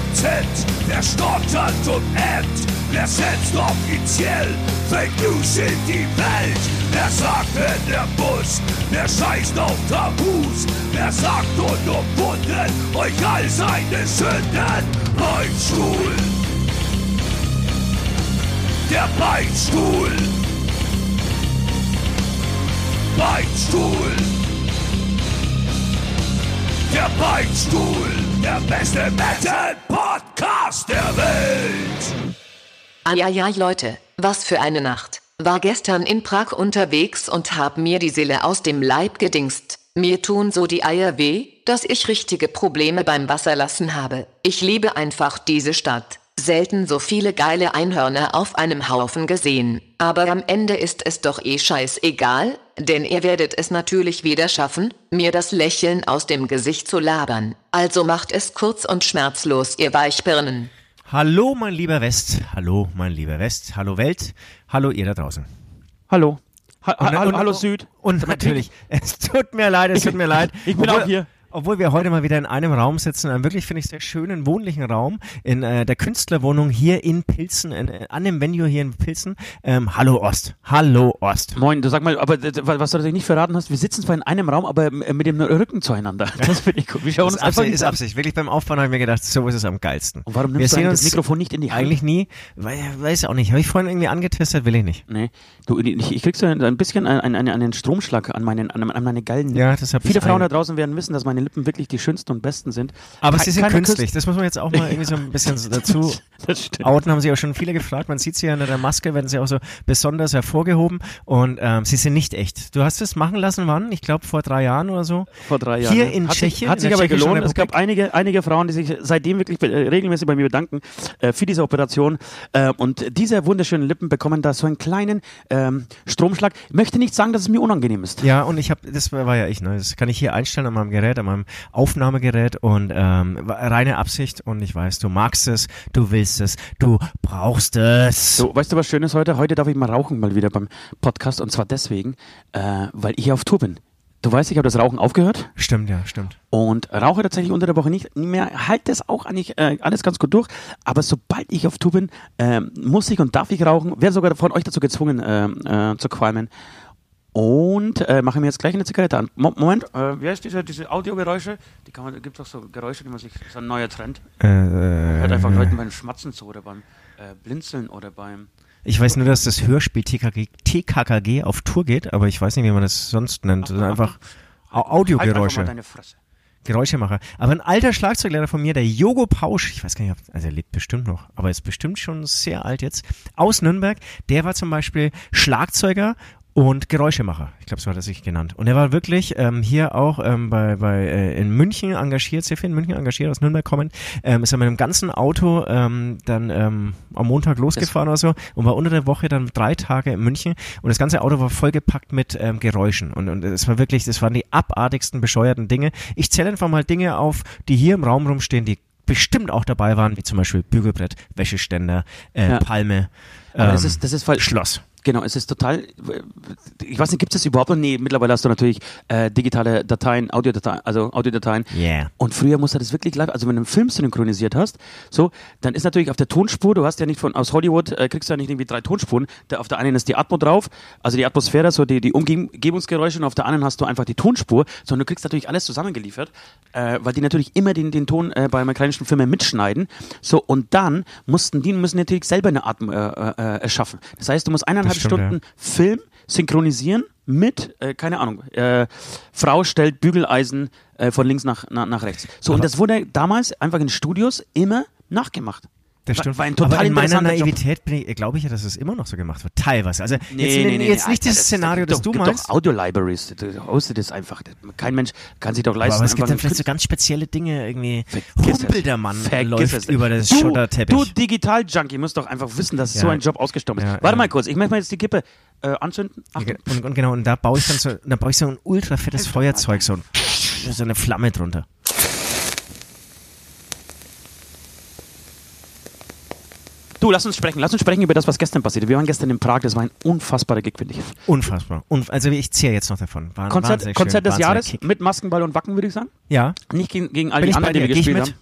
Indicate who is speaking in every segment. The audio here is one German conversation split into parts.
Speaker 1: Akzent, der stottert und ämmt. Wer setzt offiziell Fake News in die Welt? Wer sagt in der Bus? Wer scheißt auf Tabus? Wer sagt unumwunden euch all seine Sünden? Beinstuhl! Der Beinstuhl! Beinstuhl! Der Beinstuhl! Der beste Metal-Podcast der Welt!
Speaker 2: Eieiei Leute, was für eine Nacht. War gestern in Prag unterwegs und hab mir die Seele aus dem Leib gedingst. Mir tun so die Eier weh, dass ich richtige Probleme beim Wasserlassen habe. Ich liebe einfach diese Stadt. Selten so viele geile Einhörner auf einem Haufen gesehen. Aber am Ende ist es doch eh scheißegal, denn ihr werdet es natürlich wieder schaffen, mir das Lächeln aus dem Gesicht zu labern. Also macht es kurz und schmerzlos, ihr Weichbirnen.
Speaker 3: Hallo, mein lieber West. Hallo, mein lieber West. Hallo Welt. Hallo ihr da draußen.
Speaker 4: Hallo. Ha
Speaker 3: Und-
Speaker 4: hallo,
Speaker 3: und-
Speaker 4: hallo Süd.
Speaker 3: Und natürlich, es tut mir leid, es tut mir leid.
Speaker 4: Ich bin auch hier.
Speaker 3: Obwohl wir heute mal wieder in einem Raum sitzen, einem wirklich, finde ich, sehr schönen, wohnlichen Raum, in äh, der Künstlerwohnung hier in Pilzen, in, äh, an dem Venue hier in Pilzen. Ähm, Hallo Ost. Hallo Ost.
Speaker 4: Moin, du sag mal, aber äh, was du natürlich nicht verraten hast, wir sitzen zwar in einem Raum, aber äh, mit dem Rücken zueinander. Das finde ich gut. Wir schauen
Speaker 3: Ist
Speaker 4: uns einfach
Speaker 3: Absicht,
Speaker 4: nicht
Speaker 3: ist. Absicht. Wirklich beim Aufbauen habe ich mir gedacht, so ist es am geilsten.
Speaker 4: Und warum
Speaker 3: wir
Speaker 4: nimmst du
Speaker 3: sehen
Speaker 4: eigentlich das Mikrofon nicht in die Hand?
Speaker 3: Eigentlich nie, weil, weiß auch nicht. Habe ich vorhin irgendwie angetestet, will ich nicht.
Speaker 4: Nee. Du, ich, ich krieg so ein, bisschen einen, einen, einen Stromschlag an, meinen, an, meine geilen
Speaker 3: Ja, das hab
Speaker 4: Viele
Speaker 3: ich
Speaker 4: Frauen
Speaker 3: ein-
Speaker 4: da draußen werden wissen, dass meine Lippen wirklich die schönsten und besten sind.
Speaker 3: Aber
Speaker 4: Ke-
Speaker 3: sie sind
Speaker 4: keiner
Speaker 3: künstlich. Das muss man jetzt auch mal irgendwie so ein bisschen dazu outen, haben sie auch schon viele gefragt. Man sieht sie ja in der Maske, werden sie auch so besonders hervorgehoben und ähm, sie sind nicht echt. Du hast es machen lassen, wann? Ich glaube vor drei Jahren oder so.
Speaker 4: Vor drei Jahren.
Speaker 3: Hier in
Speaker 4: hat
Speaker 3: Tschechien,
Speaker 4: Sich, hat sich aber gelohnt. Es gab einige, einige Frauen, die sich seitdem wirklich äh, regelmäßig bei mir bedanken äh, für diese Operation. Äh, und diese wunderschönen Lippen bekommen da so einen kleinen ähm, Stromschlag. Ich möchte nicht sagen, dass es mir unangenehm ist.
Speaker 3: Ja, und ich habe, das war ja ich, ne? Das kann ich hier einstellen an meinem Gerät, an meinem Aufnahmegerät und ähm, reine Absicht und ich weiß, du magst es, du willst es, du brauchst es.
Speaker 4: So, weißt du, was Schönes heute? Heute darf ich mal rauchen mal wieder beim Podcast und zwar deswegen, äh, weil ich auf Tour bin. Du weißt, ich habe das Rauchen aufgehört
Speaker 3: Stimmt, ja, stimmt.
Speaker 4: und rauche tatsächlich unter der Woche nicht mehr. Halt das auch eigentlich äh, alles ganz gut durch. Aber sobald ich auf Tour bin, äh, muss ich und darf ich rauchen. Werde sogar von euch dazu gezwungen äh, äh, zu qualmen. Und äh, mache mir jetzt gleich eine Zigarette an. Mo Moment, äh, wie heißt diese, diese Audiogeräusche? Die kann man, gibt doch so Geräusche, die man sich, das ist ein neuer Trend.
Speaker 3: Äh,
Speaker 4: Hört einfach Leuten beim Schmatzen zu oder beim äh, Blinzeln oder beim
Speaker 3: Ich weiß nur, dass das Hörspiel TKG, TKKG auf Tour geht, aber ich weiß nicht, wie man das sonst nennt. Das sind einfach Au-
Speaker 4: Halt einfach
Speaker 3: Audiogeräusche.
Speaker 4: mal deine Fresse.
Speaker 3: Geräuschemacher. Aber ein alter Schlagzeuglehrer von mir, der Jogo Pausch, ich weiß gar nicht, ob, also er lebt bestimmt noch, aber ist bestimmt schon sehr alt jetzt, aus Nürnberg, der war zum Beispiel Schlagzeuger und Geräuschemacher. Ich glaube, so hat er sich genannt. Und er war wirklich ähm, hier auch ähm, bei, bei äh, in München engagiert, sehr viel in München engagiert, aus Nürnberg kommend. Ähm, ist er mit einem ganzen Auto ähm, dann ähm, am Montag losgefahren oder so und war unter der Woche dann drei Tage in München und das ganze Auto war vollgepackt mit ähm, Geräuschen und, und es war wirklich, das waren die abartigsten, bescheuerten Dinge. Ich zähle einfach mal Dinge auf, die hier im Raum rumstehen, die bestimmt auch dabei waren, wie zum Beispiel Bügelbrett, Wäscheständer, äh,
Speaker 4: Ja.
Speaker 3: Palme, ähm,
Speaker 4: das ist, das ist weil,
Speaker 3: Schloss.
Speaker 4: Genau, es ist total, ich weiß nicht, gibt es das überhaupt noch? Nee, mittlerweile hast du natürlich äh, digitale Dateien, Audiodateien, also Audiodateien.
Speaker 3: Yeah.
Speaker 4: Und früher musste das wirklich live, also wenn du einen Film synchronisiert hast, so, dann ist natürlich auf der Tonspur, du hast ja nicht von, aus Hollywood, äh, kriegst du ja nicht irgendwie drei Tonspuren. Der, auf der einen ist die Atmo drauf, also die Atmosphäre, so die, die Umgebungsgeräusche und auf der anderen hast du einfach die Tonspur, sondern du kriegst natürlich alles zusammengeliefert, äh, weil die natürlich immer den, den Ton äh, bei amerikanischen Filmen mitschneiden. So, und dann mussten die müssen natürlich selber eine Atmo äh, äh, erschaffen. Das heißt, du musst eineinhalb
Speaker 3: Das stimmt,
Speaker 4: Stunden Film synchronisieren mit, äh, keine Ahnung, äh, Frau stellt Bügeleisen äh, von links nach, nach, nach rechts. So, und
Speaker 3: Aber-
Speaker 4: das wurde damals einfach in Studios immer nachgemacht.
Speaker 3: Das stimmt.
Speaker 4: War ein total
Speaker 3: Aber in meiner. Naivität glaube ich ja, dass es immer noch so gemacht wird. Teilweise. Also
Speaker 4: Nee,
Speaker 3: jetzt,
Speaker 4: nee,
Speaker 3: jetzt
Speaker 4: nee,
Speaker 3: nicht
Speaker 4: Alter,
Speaker 3: dieses Szenario, das,
Speaker 4: gibt
Speaker 3: du
Speaker 4: doch,
Speaker 3: meinst.
Speaker 4: Gibt doch Audio-Libraries, du hostet das einfach. Kein Mensch kann sich doch leisten.
Speaker 3: aber es gibt dann vielleicht so ganz spezielle Dinge, irgendwie
Speaker 4: Vergiss es.
Speaker 3: Humpeldermann
Speaker 4: Vergiss
Speaker 3: läuft
Speaker 4: es.
Speaker 3: über das
Speaker 4: du,
Speaker 3: Schotterteppich.
Speaker 4: Du Digital-Junkie musst doch einfach wissen, dass
Speaker 3: Ja.
Speaker 4: so ein Job ausgestorben ist.
Speaker 3: Ja,
Speaker 4: Warte
Speaker 3: ja.
Speaker 4: mal kurz, ich möchte mal jetzt die Kippe äh, anzünden.
Speaker 3: Und, und genau, und da baue ich dann so, da baue ich so ein ultra fettes Feuerzeug, so, ein, so eine Flamme drunter.
Speaker 4: Du, lass uns sprechen. Lass uns sprechen über das, was gestern passiert ist. Wir waren gestern in Prag, das war ein unfassbarer Gig, finde ich.
Speaker 3: Unfassbar. Und, also ich ziehe jetzt noch davon. War,
Speaker 4: Konzert, Konzert
Speaker 3: schön,
Speaker 4: des Jahres
Speaker 3: Kick.
Speaker 4: mit Maskenball und Wacken, würde ich sagen.
Speaker 3: Ja,
Speaker 4: Nicht gegen, gegen all
Speaker 3: Bin
Speaker 4: die anderen, die wir gespielt haben.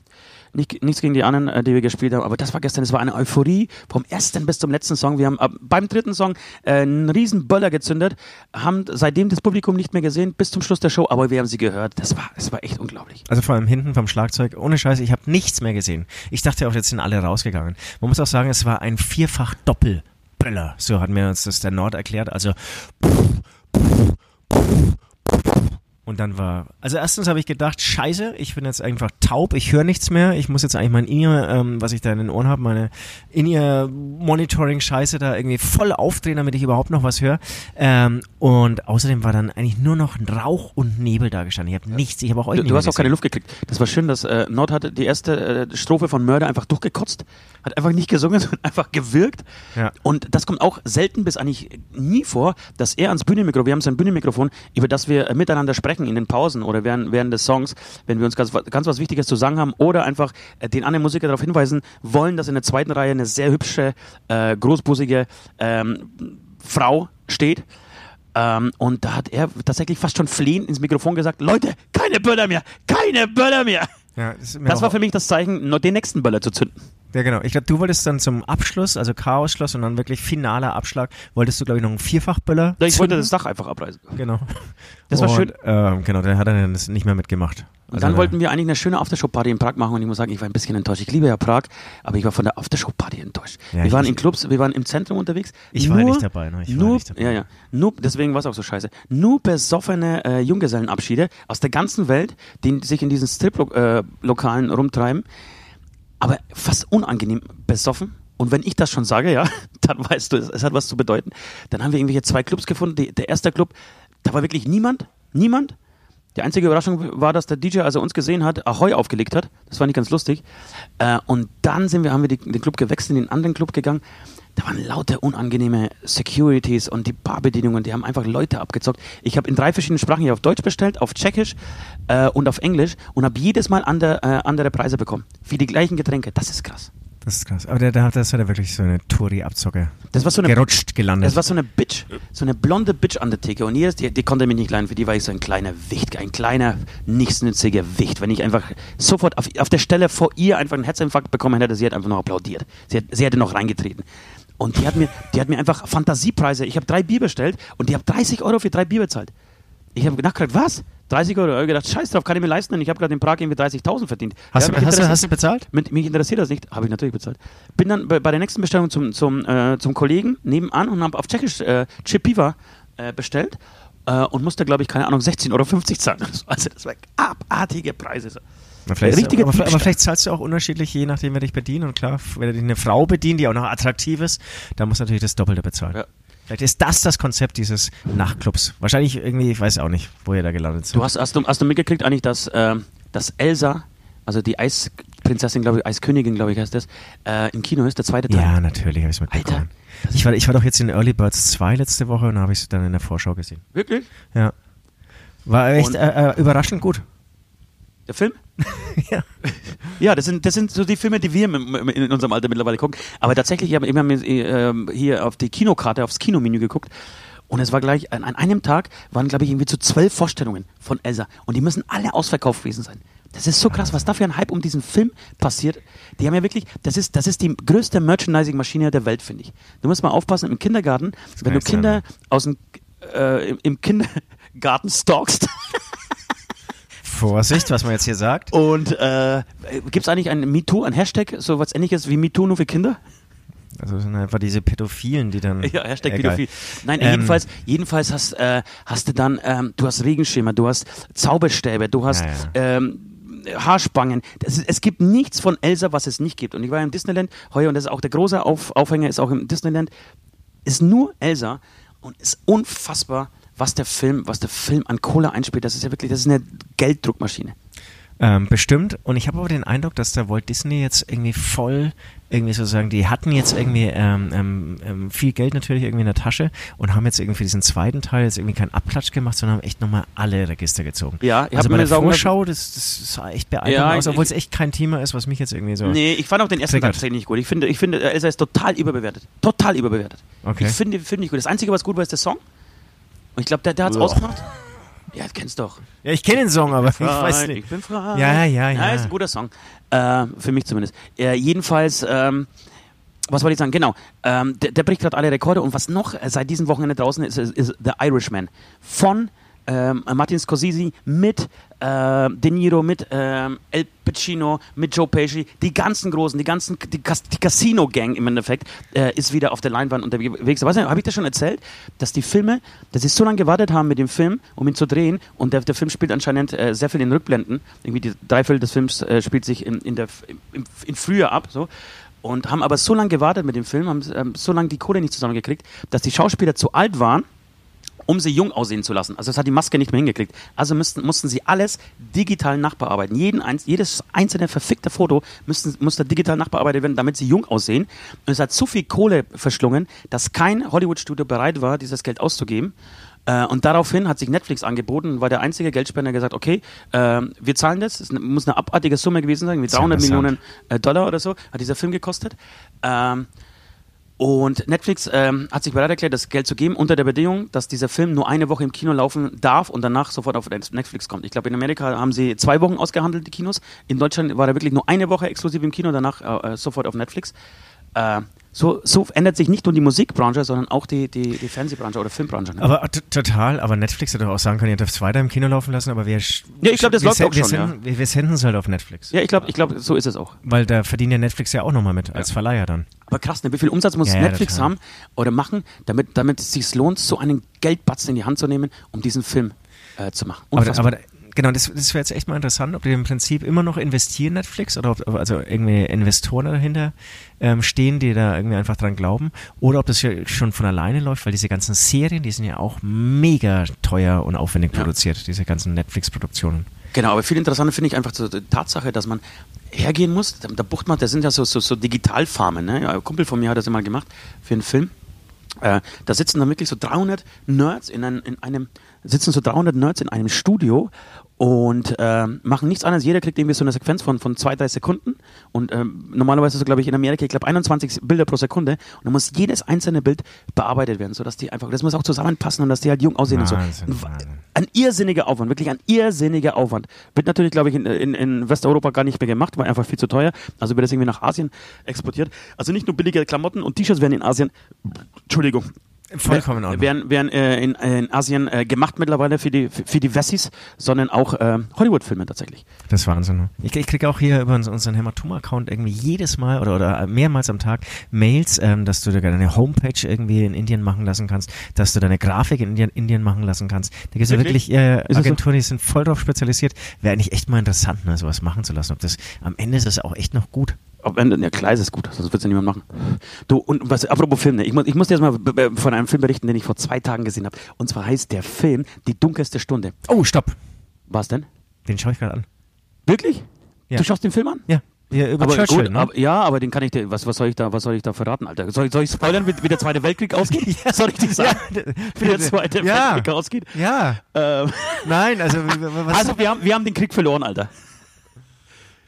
Speaker 4: Nicht, nichts gegen die anderen, äh, die wir gespielt haben, aber das war gestern, es war eine Euphorie vom ersten bis zum letzten Song. Wir haben äh, beim dritten Song äh, einen riesen Böller gezündet, haben seitdem das Publikum nicht mehr gesehen, bis zum Schluss der Show, aber wir haben sie gehört. Das war, das war echt unglaublich.
Speaker 3: Also vor allem hinten vom Schlagzeug, ohne Scheiße, ich habe nichts mehr gesehen. Ich dachte auch, jetzt sind alle rausgegangen. Man muss auch sagen, es war ein vierfach Doppelböller. So hat mir uns das der Nord erklärt. Also und dann war, also erstens habe ich gedacht, scheiße, ich bin jetzt einfach taub, ich höre nichts mehr, ich muss jetzt eigentlich mein In-Ear, ähm, was ich da in den Ohren habe, meine In-Ear-Monitoring-Scheiße da irgendwie voll aufdrehen, damit ich überhaupt noch was höre. Ähm, und außerdem war dann eigentlich nur noch Rauch und Nebel da gestanden. Ich habe nichts, ich habe auch euch
Speaker 4: Du,
Speaker 3: nicht
Speaker 4: du hast auch keine. Luft gekriegt. Das war schön, dass äh, Nord hatte die erste äh, Strophe von Mörder einfach durchgekotzt, hat einfach nicht gesungen, sondern einfach gewirkt.
Speaker 3: Ja.
Speaker 4: Und das kommt auch selten bis eigentlich nie vor, dass er ans Bühnenmikrofon, wir haben so ein Bühnenmikrofon, über das wir äh, miteinander sprechen in den Pausen oder während, während des Songs, wenn wir uns ganz, ganz was Wichtiges zu sagen haben oder einfach äh, den anderen Musiker darauf hinweisen wollen, dass in der zweiten Reihe eine sehr hübsche, äh, großbusige ähm, Frau steht. Ähm, und da hat er tatsächlich fast schon flehend ins Mikrofon gesagt, Leute, keine Böller mehr, keine Böller mehr.
Speaker 3: Ja, das,
Speaker 4: Das war für mich das Zeichen, noch den nächsten Böller zu zünden.
Speaker 3: Ja, genau. Ich glaube, du wolltest dann zum Abschluss, also Chaos-Schluss und dann wirklich finaler Abschlag, wolltest du, glaube ich, noch einen Vierfachböller.
Speaker 4: Ich wollte
Speaker 3: zünden.
Speaker 4: das Dach einfach abreißen.
Speaker 3: Genau.
Speaker 4: Das war
Speaker 3: und,
Speaker 4: schön.
Speaker 3: Ähm, genau, der hat dann das nicht mehr mitgemacht.
Speaker 4: Und
Speaker 3: Also,
Speaker 4: dann
Speaker 3: äh,
Speaker 4: wollten wir eigentlich eine schöne Aftershow-Party in Prag machen und ich muss sagen, ich war ein bisschen enttäuscht. Ich liebe ja Prag, aber ich war von der Aftershow-Party enttäuscht.
Speaker 3: Ja,
Speaker 4: wir
Speaker 3: ich-
Speaker 4: waren
Speaker 3: ich-
Speaker 4: in Clubs, wir waren im Zentrum unterwegs.
Speaker 3: Ich war nicht dabei, ne? Ich war
Speaker 4: nur,
Speaker 3: nicht dabei.
Speaker 4: Ja, ja. Nur, deswegen war es auch so scheiße. Nur besoffene äh, Junggesellenabschiede aus der ganzen Welt, die sich in diesen Strip-Lokalen rumtreiben, aber fast unangenehm besoffen. Und wenn ich das schon sage, ja, dann weißt du, es, hat was zu bedeuten. Dann haben wir irgendwelche zwei Clubs gefunden. Die, der erste Club, da war wirklich niemand, niemand. Die einzige Überraschung war, dass der DJ, als er uns gesehen hat, Ahoi aufgelegt hat. Das war nicht ganz lustig. Äh, und dann sind wir, haben wir die, den Club gewechselt, in den anderen Club gegangen. Da waren lauter unangenehme Securities und die Barbedienungen, die haben einfach Leute abgezockt. Ich habe in drei verschiedenen Sprachen hier auf Deutsch bestellt, auf Tschechisch äh, und auf Englisch und habe jedes Mal andere, äh, andere Preise bekommen. Für die gleichen Getränke. Das ist krass.
Speaker 3: Das ist krass. Aber der, der hat, das er wirklich so eine Touri-Abzocke.
Speaker 4: Das war so eine
Speaker 3: Gerutscht, gelandet.
Speaker 4: Das war so eine Bitch, so eine blonde Bitch an der Theke. Und jedes, die, die konnte mich nicht leiden, für die war ich so ein kleiner Wicht, ein kleiner, nichtsnütziger Wicht. Wenn ich einfach sofort auf, auf der Stelle vor ihr einfach einen Herzinfarkt bekommen hätte, sie hat einfach noch applaudiert. Sie, hat, sie hätte noch reingetreten. Und die hat mir, die hat mir einfach Fantasiepreise. Ich habe drei Bier bestellt und die hat 30 Euro für drei Bier bezahlt. Ich habe nachgedacht, was? 30 Euro? Ich habe gedacht, scheiß drauf, kann ich mir leisten. Und ich habe gerade in Prag irgendwie 30.000 verdient.
Speaker 3: hast,
Speaker 4: Ja,
Speaker 3: du, hast, du, hast du bezahlt?
Speaker 4: mit, mich interessiert das nicht, habe ich natürlich bezahlt. Bin dann bei, bei der nächsten Bestellung zum, zum, äh, zum Kollegen nebenan und habe auf Tschechisch äh, Chipiva äh, bestellt äh, und musste, glaube ich, keine Ahnung, 16,50 Euro zahlen. Also das war abartige Preise.
Speaker 3: Vielleicht,
Speaker 4: Richtige
Speaker 3: aber, aber vielleicht zahlst du auch unterschiedlich, je nachdem, wer dich bedient. Und klar, wenn dich eine Frau bedient, die auch noch attraktiv ist, dann muss natürlich das Doppelte bezahlen.
Speaker 4: Ja.
Speaker 3: Vielleicht ist das das Konzept dieses Nachtclubs. Wahrscheinlich irgendwie, ich weiß auch nicht, wo ihr da gelandet seid.
Speaker 4: Du hast, hast, du, hast du mitgekriegt eigentlich, dass, ähm, dass Elsa, also die Eisprinzessin, glaube ich, Eiskönigin, glaube ich, heißt das, äh, im Kino ist, der zweite Teil.
Speaker 3: ja, natürlich habe ich es mitbekommen.
Speaker 4: Alter,
Speaker 3: Ich war, ich war doch jetzt in Early Birds 2 letzte Woche und habe ich es dann in der Vorschau gesehen.
Speaker 4: Wirklich?
Speaker 3: Ja. War echt äh, äh, überraschend gut.
Speaker 4: Der Film?
Speaker 3: ja.
Speaker 4: Ja, das sind, das sind so die Filme, die wir in unserem Alter mittlerweile gucken. Aber tatsächlich, ich habe immer mir, ähm, hier auf die Kinokarte, aufs Kinomenü geguckt. Und es war gleich, an, an einem Tag waren, glaube ich, irgendwie zu zwölf Vorstellungen von Elsa. Und die müssen alle ausverkauft gewesen sein. Das ist so krass, was da für ein Hype um diesen Film passiert. Die haben ja wirklich, das ist, das ist die größte Merchandising-Maschine der Welt, finde ich. Du musst mal aufpassen, im Kindergarten, wenn du Kinder aus dem, äh, im Kindergarten stalkst,
Speaker 3: Vorsicht, was man jetzt hier sagt.
Speaker 4: Und äh, gibt es eigentlich ein MeToo, ein Hashtag, so was ähnliches wie MeToo nur für Kinder?
Speaker 3: Also das sind einfach diese Pädophilen, die dann.
Speaker 4: Ja, Hashtag
Speaker 3: Egal.
Speaker 4: Pädophil. Nein,
Speaker 3: Ähm,
Speaker 4: jedenfalls, jedenfalls hast, äh, hast du dann, ähm, du hast Regenschirme, du hast Zauberstäbe, du hast
Speaker 3: Ja,
Speaker 4: Ähm, Haarspangen. Das es gibt nichts von Elsa, was es nicht gibt. Und ich war im Disneyland heuer und das ist auch der große Auf, Aufhänger, ist auch im Disneyland. Ist nur Elsa und ist unfassbar, was der Film, was der Film an Kohle einspielt. Das ist ja wirklich, das ist eine Gelddruckmaschine.
Speaker 3: Ähm, bestimmt. Und ich habe aber den Eindruck, dass der Walt Disney jetzt irgendwie voll, irgendwie sozusagen, die hatten jetzt irgendwie ähm, ähm, ähm, viel Geld natürlich irgendwie in der Tasche und haben jetzt irgendwie für diesen zweiten Teil jetzt irgendwie keinen Abklatsch gemacht, sondern haben echt nochmal alle Register gezogen.
Speaker 4: Ja, ich
Speaker 3: also bei der Vorschau, das, das sah echt beeindruckend
Speaker 4: Ja,
Speaker 3: aus,
Speaker 4: ich-
Speaker 3: obwohl es echt kein Thema ist, was mich jetzt irgendwie so.
Speaker 4: Nee, ich fand auch den ersten Teil tatsächlich nicht gut. Ich finde, ich finde, Elsa ist total überbewertet. Total überbewertet.
Speaker 3: Okay.
Speaker 4: Ich finde, finde nicht gut. Das Einzige, was gut war, ist der Song. Und ich glaube, der, der hat es ausgemacht. Ja, das kennst du doch.
Speaker 3: Ja, ich kenne den Song, aber ich weiß
Speaker 4: Frei,
Speaker 3: nicht.
Speaker 4: Ich bin frei.
Speaker 3: Ja, ja, ja.
Speaker 4: ist ein guter Song. Äh, für mich zumindest. Äh, jedenfalls, ähm, was wollte ich sagen? Genau. Ähm, der, der bricht gerade alle Rekorde und was noch äh, seit diesem Wochenende draußen ist, ist, ist The Irishman. Von ähm, Martin Scorsese mit äh, De Niro, mit ähm, El Pacino, mit Joe Pesci, die ganzen Großen, die ganzen, die, Cas die Casino-Gang im Endeffekt, äh, ist wieder auf der Leinwand unterwegs. Habe ich das schon erzählt, dass die Filme, dass sie so lange gewartet haben mit dem Film, um ihn zu drehen und der, der Film spielt anscheinend äh, sehr viel in Rückblenden. Irgendwie die Dreiviertel des Films äh, spielt sich in, in, der, im, in Frühjahr ab, so und haben aber so lange gewartet mit dem Film, haben ähm, so lange die Kohle nicht zusammengekriegt, dass die Schauspieler zu alt waren, um sie jung aussehen zu lassen. Also das hat die Maske nicht mehr hingekriegt. Also mussten, mussten sie alles digital nachbearbeiten. Jeden, jedes einzelne verfickte Foto müssten, musste digital nachbearbeitet werden, damit sie jung aussehen. Und es hat zu viel Kohle verschlungen, dass kein Hollywood-Studio bereit war, dieses Geld auszugeben. Äh, Und daraufhin hat sich Netflix angeboten, war der einzige Geldspender, der gesagt, okay, äh, wir zahlen das, es muss eine abartige Summe gewesen sein,
Speaker 3: Sehr
Speaker 4: 300
Speaker 3: interessant.
Speaker 4: Millionen äh, Dollar oder so, hat dieser Film gekostet. Ähm, und Netflix ähm, hat sich bereit erklärt, das Geld zu geben, unter der Bedingung, dass dieser Film nur eine Woche im Kino laufen darf und danach sofort auf Netflix kommt. Ich glaube, in Amerika haben sie zwei Wochen ausgehandelt, die Kinos. In Deutschland war er wirklich nur eine Woche exklusiv im Kino, danach äh, äh, sofort auf Netflix. Äh, so, so ändert sich nicht nur die Musikbranche, sondern auch die, die, die Fernsehbranche oder Filmbranche. Ne?
Speaker 3: Aber total, aber Netflix hätte auch sagen können, ihr dürft es weiter im Kino laufen lassen, aber wir.
Speaker 4: Ja, ich glaub, das läuft auch
Speaker 3: wir
Speaker 4: schon,
Speaker 3: senden, wir, wir senden es halt auf Netflix.
Speaker 4: ja, ich glaube, ich glaub, so ist es auch.
Speaker 3: Weil da verdient ja Netflix ja auch nochmal mit, als Verleiher dann.
Speaker 4: Aber krass, ne? wie viel Umsatz muss
Speaker 3: Ja, ja,
Speaker 4: Netflix
Speaker 3: total.
Speaker 4: haben oder machen, damit, damit es sich lohnt, so einen Geldbatzen in die Hand zu nehmen, um diesen Film äh, zu machen.
Speaker 3: Aber,
Speaker 4: Unfassbar.
Speaker 3: aber genau, das, das wäre jetzt echt mal interessant, ob die im Prinzip immer noch investieren, Netflix, oder ob also irgendwie Investoren dahinter ähm, stehen, die da irgendwie einfach dran glauben, oder ob das ja schon von alleine läuft, weil diese ganzen Serien, die sind ja auch mega teuer und aufwendig
Speaker 4: Ja.
Speaker 3: produziert, diese ganzen Netflix-Produktionen.
Speaker 4: Genau, aber viel interessanter finde ich einfach die Tatsache, dass man hergehen muss. Da, da bucht man, das sind ja so, so, so Digitalfarmen. Ne? Ein Kumpel von mir hat das immer gemacht für einen Film. Äh, da sitzen dann wirklich so 300 Nerds in, ein, in einem, sitzen so 300 Nerds in einem Studio und ähm, machen nichts anderes. Jeder kriegt irgendwie so eine Sequenz von, von zwei, drei Sekunden und ähm, normalerweise so, glaube ich, in Amerika, ich glaube 21 Bilder pro Sekunde und dann muss jedes einzelne Bild bearbeitet werden, sodass die einfach, das muss auch zusammenpassen und dass die halt jung aussehen
Speaker 3: Wahnsinn,
Speaker 4: und so. Ein, ein irrsinniger Aufwand, wirklich ein irrsinniger Aufwand. Wird natürlich, glaube ich, in, in, in Westeuropa gar nicht mehr gemacht, weil einfach viel zu teuer. Also wird das irgendwie nach Asien exportiert. Also nicht nur billige Klamotten und T-Shirts werden in Asien, Entschuldigung,
Speaker 3: Vollkommen in Ordnung.
Speaker 4: werden, werden äh, in, in Asien äh, gemacht mittlerweile für die, für, die Wessis, sondern auch äh, Hollywood-Filme tatsächlich.
Speaker 3: Das ist Wahnsinn. ne? Ich, ich kriege auch hier über uns- unseren Hämatom-Account irgendwie jedes Mal oder, oder mehrmals am Tag Mails, ähm, dass du deine Homepage irgendwie in Indien machen lassen kannst, dass du deine Grafik in Indien, Indien machen lassen kannst. Da gibt es ja
Speaker 4: Wirklich?
Speaker 3: äh,
Speaker 4: es?
Speaker 3: Agenturen, die sind voll drauf spezialisiert. Wäre eigentlich echt mal interessant, ne, sowas machen zu lassen. Ob das am Ende ist das auch echt noch gut.
Speaker 4: Ob, ja, klar ist gut, sonst wird es ja niemand machen. Du, und was, apropos Film, ne, ich, muss, ich muss dir jetzt mal von einem Film berichten, den ich vor zwei Tagen gesehen habe. Und zwar heißt der Film Die dunkelste Stunde.
Speaker 3: Oh, stopp.
Speaker 4: Was denn?
Speaker 3: Den schaue ich gerade an.
Speaker 4: Wirklich?
Speaker 3: Ja.
Speaker 4: Du schaust den Film an?
Speaker 3: Ja, ja über
Speaker 4: Aber
Speaker 3: Churchill,
Speaker 4: gut,
Speaker 3: ne?
Speaker 4: aber, ja, aber den kann ich dir, was, was soll ich da, was soll ich da verraten, Alter? Soll, ich- soll ich spoilern, wie, wie der Zweite Weltkrieg ausgeht? Soll ich dir sagen, wie der Zweite
Speaker 3: Ja.
Speaker 4: Weltkrieg ausgeht?
Speaker 3: ja,
Speaker 4: Ähm,
Speaker 3: nein, also was
Speaker 4: also wir haben, wir haben den Krieg verloren, Alter.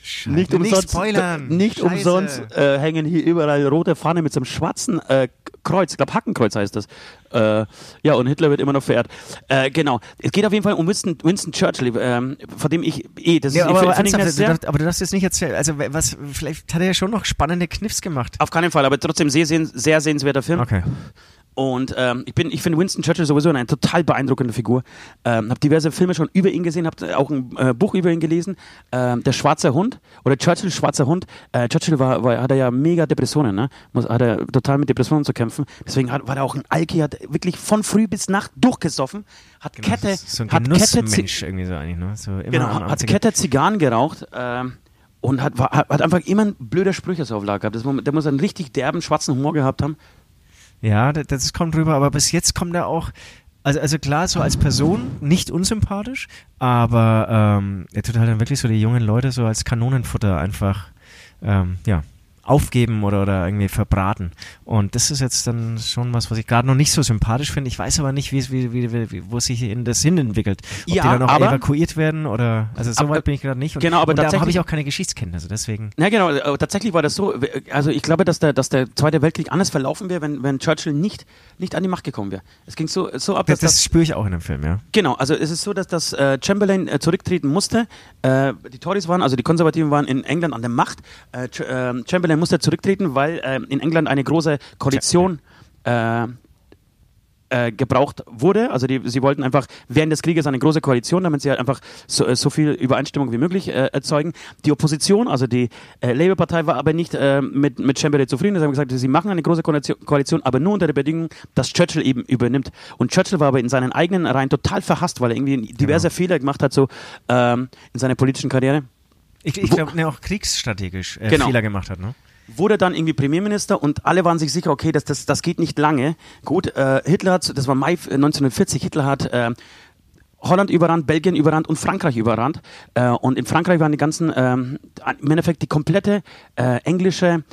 Speaker 3: Scheiße.
Speaker 4: Nicht umsonst,
Speaker 3: spoilern.
Speaker 4: nicht
Speaker 3: Scheiße.
Speaker 4: umsonst äh, hängen hier überall rote Fahne mit so einem schwarzen äh, Kreuz, ich glaube Hackenkreuz heißt das. Äh, ja, und Hitler wird immer noch verehrt. Äh, genau. Es geht auf jeden Fall um Winston, Winston Churchill, ähm, von dem ich eh, das
Speaker 3: Ja,
Speaker 4: ist,
Speaker 3: aber, aber,
Speaker 4: find ich
Speaker 3: du darfst, aber du darfst jetzt nicht erzählen. Also, was, vielleicht hat er ja schon noch spannende Kniffs gemacht.
Speaker 4: auf keinen Fall, aber trotzdem sehr, sehr, sehr sehenswerter Film.
Speaker 3: Okay.
Speaker 4: Und ähm, ich bin, ich finde Winston Churchill sowieso eine total beeindruckende Figur. Ähm, habe diverse Filme schon über ihn gesehen, habe auch ein äh, Buch über ihn gelesen. Ähm, der Schwarze Hund oder Churchill Schwarzer Hund. Äh, Churchill war, war, hat er ja mega Depressionen, ne? Muss, hat er total mit Depressionen zu kämpfen. Deswegen hat, war er auch ein Alki, hat wirklich von früh bis Nacht durchgesoffen, hat Kette,
Speaker 3: so ein
Speaker 4: hat Kette,
Speaker 3: irgendwie so eigentlich, ne? So immer
Speaker 4: genau, hat
Speaker 3: Zigaretten-
Speaker 4: Kette Zigarren geraucht. Ähm, und hat, war, hat hat einfach immer ein blöder Sprüche so auf Lager gehabt. Das, der muss einen richtig derben, schwarzen Humor gehabt haben.
Speaker 3: Ja, das, das kommt rüber, aber bis jetzt kommt er auch, also, also klar, so als Person nicht unsympathisch, aber ähm, er tut halt dann wirklich so die jungen Leute so als Kanonenfutter einfach, ähm, ja, aufgeben oder, oder irgendwie verbraten. Und das ist jetzt dann schon was, was ich gerade noch nicht so sympathisch finde. Ich weiß aber nicht, wie wie, wie, wie, wo sich in das Sinn entwickelt. Ob
Speaker 4: Ja,
Speaker 3: die dann noch
Speaker 4: aber-
Speaker 3: evakuiert werden oder, also so weit bin ich gerade nicht. Und,
Speaker 4: Genau, aber
Speaker 3: da habe ich auch keine Geschichtskenntnisse, deswegen.
Speaker 4: Na genau, äh, tatsächlich war das so, äh, also ich glaube, dass der, dass der Zweite Weltkrieg anders verlaufen wäre, wenn, wenn Churchill nicht, nicht an die Macht gekommen wäre. Es ging so, so ab,
Speaker 3: Das,
Speaker 4: dass
Speaker 3: das spüre ich auch in dem Film, ja.
Speaker 4: Genau, also es ist so, dass das äh, Chamberlain äh, zurücktreten musste. Äh, die Tories waren, also die Konservativen waren in England an der Macht. Ch äh, Chamberlain musste zurücktreten, weil äh, in England eine große Koalition äh, äh, gebraucht wurde. Also die, sie wollten einfach während des Krieges eine große Koalition, damit sie halt einfach so, äh, so viel Übereinstimmung wie möglich äh, erzeugen. Die Opposition, also die äh, Labour-Partei, war aber nicht äh, mit, mit Chamberlain zufrieden. Sie haben gesagt, sie machen eine große Koalition, aber nur unter der Bedingung, dass Churchill eben übernimmt. Und Churchill war aber in seinen eigenen Reihen total verhasst, weil er irgendwie diverse Fehler gemacht hat so ähm, in seiner politischen Karriere.
Speaker 3: Ich, ich glaube, ne, auch kriegsstrategisch äh,
Speaker 4: Genau.
Speaker 3: Fehler gemacht hat, ne?
Speaker 4: Wurde dann irgendwie Premierminister und alle waren sich sicher, okay, das, das, das geht nicht lange. Gut, äh, Hitler hat, das war Mai 1940, Hitler hat äh, Holland überrannt, Belgien überrannt und Frankreich überrannt. Äh, und in Frankreich waren die ganzen, ähm, im Endeffekt die komplette äh, englische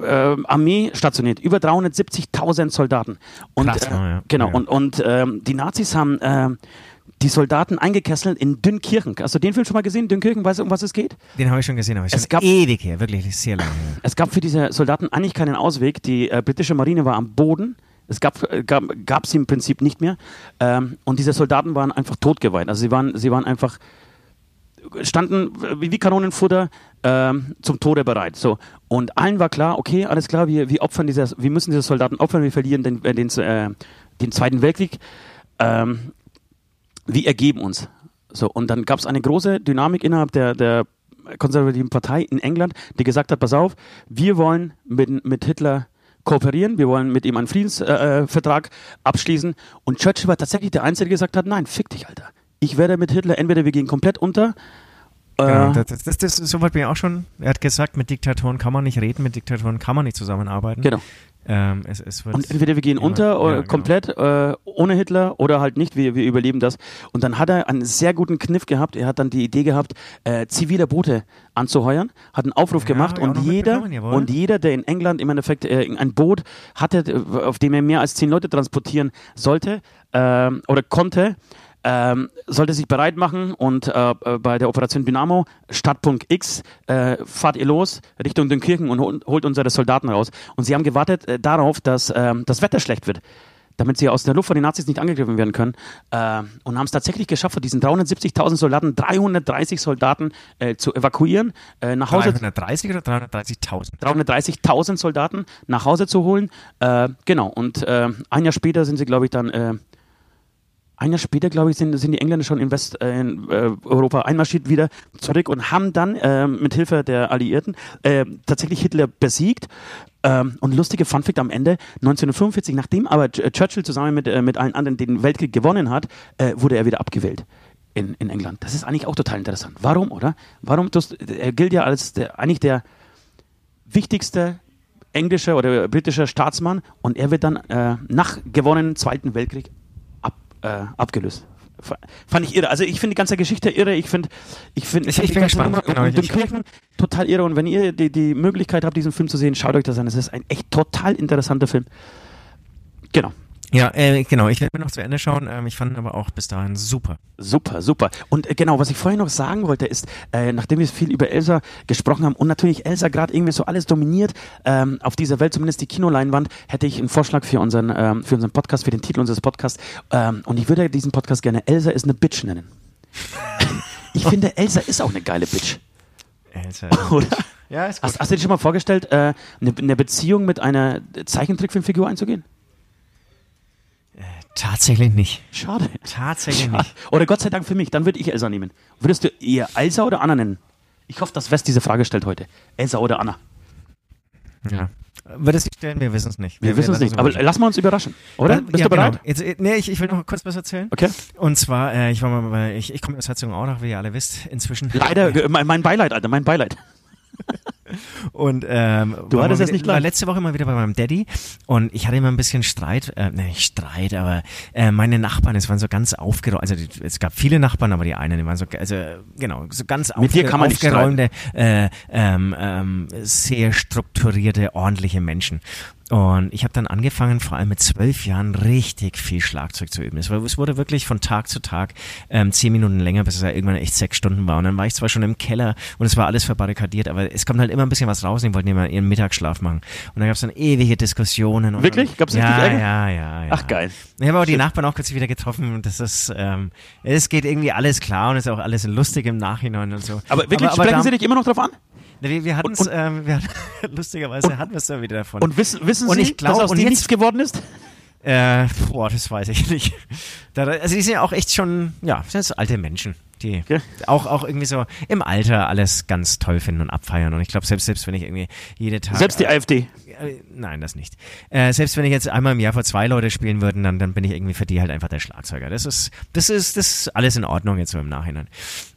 Speaker 4: äh, Armee stationiert, über 370.000 Soldaten. Und,
Speaker 3: Krass,
Speaker 4: äh,
Speaker 3: ne, ja.
Speaker 4: Genau,
Speaker 3: Ja.
Speaker 4: und, und ähm, die Nazis haben äh, die Soldaten eingekesselt in Dünkirchen. Hast du den Film schon mal gesehen? Dünkirchen, weißt du, um was es geht?
Speaker 3: Den habe ich schon gesehen, aber es
Speaker 4: Es gab-
Speaker 3: ewig her, wirklich sehr lange her.
Speaker 4: Es gab für diese Soldaten eigentlich keinen Ausweg. Die äh, britische Marine war am Boden. Es gab, äh, gab, sie im Prinzip nicht mehr. Ähm, und diese Soldaten waren einfach totgeweiht. Also sie waren, sie waren einfach, standen wie wie Kanonenfutter ähm, zum Tode bereit. So. Und allen war klar, okay, alles klar, wir, wir opfern diese, wir müssen diese Soldaten opfern, wir verlieren den, äh, den, äh, den Zweiten Weltkrieg. Ähm, wir ergeben uns. So, und dann gab es eine große Dynamik innerhalb der, der konservativen Partei in England, die gesagt hat, pass auf, wir wollen mit, mit Hitler kooperieren, wir wollen mit ihm einen Friedensvertrag äh, Vertrag abschließen. Und Churchill war tatsächlich der Einzige, der gesagt hat, nein, fick dich, Alter. Ich werde mit Hitler, entweder wir gehen komplett unter, äh,
Speaker 3: Genau, das, das, das, das, so weit bin ich auch schon. Er hat gesagt, mit Diktatoren kann man nicht reden, mit Diktatoren kann man nicht zusammenarbeiten.
Speaker 4: Genau.
Speaker 3: Ähm, es, es
Speaker 4: Und entweder wir gehen
Speaker 3: immer-
Speaker 4: unter oder
Speaker 3: ja, genau.
Speaker 4: komplett äh, ohne Hitler oder halt nicht, wir, wir überleben das. Und dann hat er einen sehr guten Kniff gehabt. Er hat dann die Idee gehabt, äh, zivile Boote anzuheuern, hat einen Aufruf
Speaker 3: Ja,
Speaker 4: gemacht
Speaker 3: auch
Speaker 4: und jeder und jeder, der in England im Endeffekt äh, ein Boot hatte, äh, auf dem er mehr als zehn Leute transportieren sollte ähm, oder konnte, ähm, sollte sich bereit machen und äh, äh, bei der Operation Dynamo, Startpunkt X, äh, fahrt ihr los Richtung Dünkirchen und hol, holt unsere Soldaten raus. Und sie haben gewartet äh, darauf, dass ähm, das Wetter schlecht wird, damit sie aus der Luft von den Nazis nicht angegriffen werden können. Äh, und haben es tatsächlich geschafft, von diesen 370.000 Soldaten 330 Soldaten äh, zu evakuieren, nach Hause
Speaker 3: 330 oder 330.000?
Speaker 4: 330.000 Soldaten nach Hause zu holen. Genau, und ein Jahr später sind sie, glaube ich, dann, ein Jahr später, glaube ich, sind, sind die Engländer schon in Westeuropa äh, äh, einmarschiert wieder zurück und haben dann äh, mit Hilfe der Alliierten äh, tatsächlich Hitler besiegt. Ähm, und lustige Funfact am Ende, 1945, nachdem aber Ch- Churchill zusammen mit, äh, mit allen anderen den Weltkrieg gewonnen hat, äh, wurde er wieder abgewählt in, in England. Das ist eigentlich auch total interessant. Warum, oder? Warum tust, er gilt ja als der, eigentlich der wichtigste englischer oder britischer Staatsmann und er wird dann nach gewonnenen Zweiten Weltkrieg äh, abgelöst. Fand ich irre. Also ich finde die ganze Geschichte irre. Ich finde, ich finde,
Speaker 3: Ich- ich
Speaker 4: die
Speaker 3: bin gespannt.
Speaker 4: Nummer
Speaker 3: Genau, ich-
Speaker 4: Dünkirchen total irre. Und wenn ihr die, die Möglichkeit habt, diesen Film zu sehen, schaut euch das an. Es ist ein echt total interessanter Film. Genau.
Speaker 3: Ja, äh, genau. Ich werde mir noch zu Ende schauen. Ähm, ich fand ihn aber auch bis dahin super.
Speaker 4: Super, super. Und äh, genau, was ich vorher noch sagen wollte, ist, äh, nachdem wir viel über Elsa gesprochen haben und natürlich Elsa gerade irgendwie so alles dominiert ähm, auf dieser Welt, zumindest die Kinoleinwand, hätte ich einen Vorschlag für unseren, ähm, für unseren Podcast, für den Titel unseres Podcasts. Ähm, und ich würde diesen Podcast gerne Elsa ist eine Bitch nennen. ich finde, Elsa ist auch eine geile Bitch,
Speaker 3: Elsa.
Speaker 4: oder?
Speaker 3: ja, ist
Speaker 4: Hast, hast du dir schon mal vorgestellt, äh, eine, eine Beziehung mit einer Zeichentrickfilmfigur einzugehen?
Speaker 3: Tatsächlich nicht.
Speaker 4: Schade.
Speaker 3: Tatsächlich
Speaker 4: Ja.
Speaker 3: nicht.
Speaker 4: Oder Gott sei Dank für mich, dann würde ich Elsa nehmen. Würdest du eher Elsa oder Anna nennen? Ich hoffe, dass West diese Frage stellt heute. Elsa oder Anna?
Speaker 3: Ja. Wird es nicht stellen? Wir wissen es nicht.
Speaker 4: Wir, wissen es nicht, aber lassen wir uns überraschen, oder?
Speaker 3: Äh,
Speaker 4: Bist
Speaker 3: ja,
Speaker 4: du bereit?
Speaker 3: Genau. Jetzt, äh, nee, ich, ich will noch kurz was erzählen.
Speaker 4: Okay.
Speaker 3: Und zwar, äh, ich war mal bei, ich, ich komme aus Herzogenaurach, wie ihr alle wisst, inzwischen.
Speaker 4: Leider, äh, mein, mein Beileid, Alter, mein Beileid.
Speaker 3: Und ähm,
Speaker 4: Du
Speaker 3: war
Speaker 4: hattest das nicht
Speaker 3: war letzte Woche mal wieder bei meinem Daddy und ich hatte immer ein bisschen Streit, äh, ne, nicht Streit, aber äh, meine Nachbarn, es waren so ganz aufgeräumt, also die, es gab viele Nachbarn, aber die einen, die waren so, also genau, so ganz
Speaker 4: Mit dir
Speaker 3: aufge-
Speaker 4: kann man
Speaker 3: aufgeräumte, äh, ähm, ähm, sehr strukturierte, ordentliche Menschen. Und ich habe dann angefangen, vor allem mit zwölf Jahren richtig viel Schlagzeug zu üben. Es, war, es wurde wirklich von Tag zu Tag ähm, zehn Minuten länger, bis es ja irgendwann echt sechs Stunden war. Und dann war ich zwar schon im Keller und es war alles verbarrikadiert, aber es kommt halt immer ein bisschen was raus und die wollten immer ihren Mittagsschlaf machen. Und dann gab es dann ewige Diskussionen. Und
Speaker 4: Wirklich? Gab's
Speaker 3: ja,
Speaker 4: richtig Ärger?
Speaker 3: Ja, ja, ja.
Speaker 4: Ach, geil.
Speaker 3: Ich habe auch die Nachbarn auch kürzlich wieder getroffen und das ist, ähm, es geht irgendwie alles klar und es ist auch alles lustig im Nachhinein und so.
Speaker 4: Aber wirklich,
Speaker 3: aber,
Speaker 4: sprechen
Speaker 3: da-
Speaker 4: sie dich immer noch drauf an?
Speaker 3: Wir, wir hatten es, ähm, wir lustigerweise hatten wir es da wieder davon.
Speaker 4: Und wissen, wissen
Speaker 3: Und
Speaker 4: sie,
Speaker 3: ich glaub,
Speaker 4: dass aus
Speaker 3: und jetzt-
Speaker 4: nichts geworden ist?
Speaker 3: Äh, boah, das weiß ich nicht. Da, also die sind ja auch echt schon, ja, das sind so alte Menschen, die
Speaker 4: Okay.
Speaker 3: auch, auch irgendwie so im Alter alles ganz toll finden und abfeiern. Und ich glaube, selbst, selbst wenn ich irgendwie jede Tag.
Speaker 4: Selbst die AfD.
Speaker 3: Äh, Nein, das nicht. Äh, selbst wenn ich jetzt einmal im Jahr vor zwei Leute spielen würden, dann, dann bin ich irgendwie für die halt einfach der Schlagzeuger. Das ist, das ist, das ist alles in Ordnung jetzt so im Nachhinein.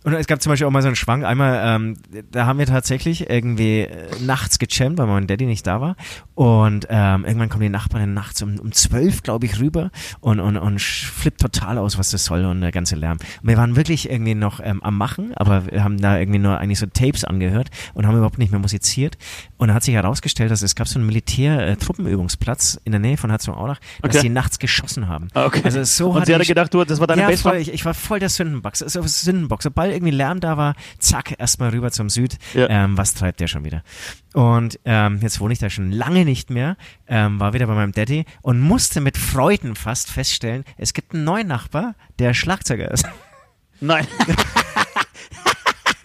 Speaker 3: Und es gab zum Beispiel auch mal so einen Schwank. Einmal, ähm, da haben wir tatsächlich irgendwie äh, nachts gejammt, weil mein Daddy nicht da war. Und ähm, irgendwann kommen die Nachbarn nachts um, um zwölf, glaube ich, rüber und, und, und flippt total aus, was das soll und der ganze Lärm. Und wir waren wirklich irgendwie noch ähm, am Machen, aber wir haben da irgendwie nur eigentlich so Tapes angehört und haben überhaupt nicht mehr musiziert. Und dann hat sich herausgestellt, dass es gab so einen Militär-Truppenübungsplatz in der Nähe von Herzogenaurach, dass
Speaker 4: Okay.
Speaker 3: die nachts geschossen haben.
Speaker 4: Ah, okay.
Speaker 3: Also so
Speaker 4: Und sie hatte gedacht, du, das war deine
Speaker 3: ja,
Speaker 4: Bassdrum?
Speaker 3: voll, ich, ich war voll der Sündenbox. Also Sündenbox. Sobald irgendwie Lärm da war, zack, erstmal rüber zum Süd.
Speaker 4: Ja.
Speaker 3: Ähm, was treibt der schon wieder? Und ähm, jetzt wohne ich da schon lange nicht mehr, ähm, war wieder bei meinem Daddy und musste mit Freuden fast feststellen, es gibt einen neuen Nachbar, der Schlagzeuger ist.
Speaker 4: Nein.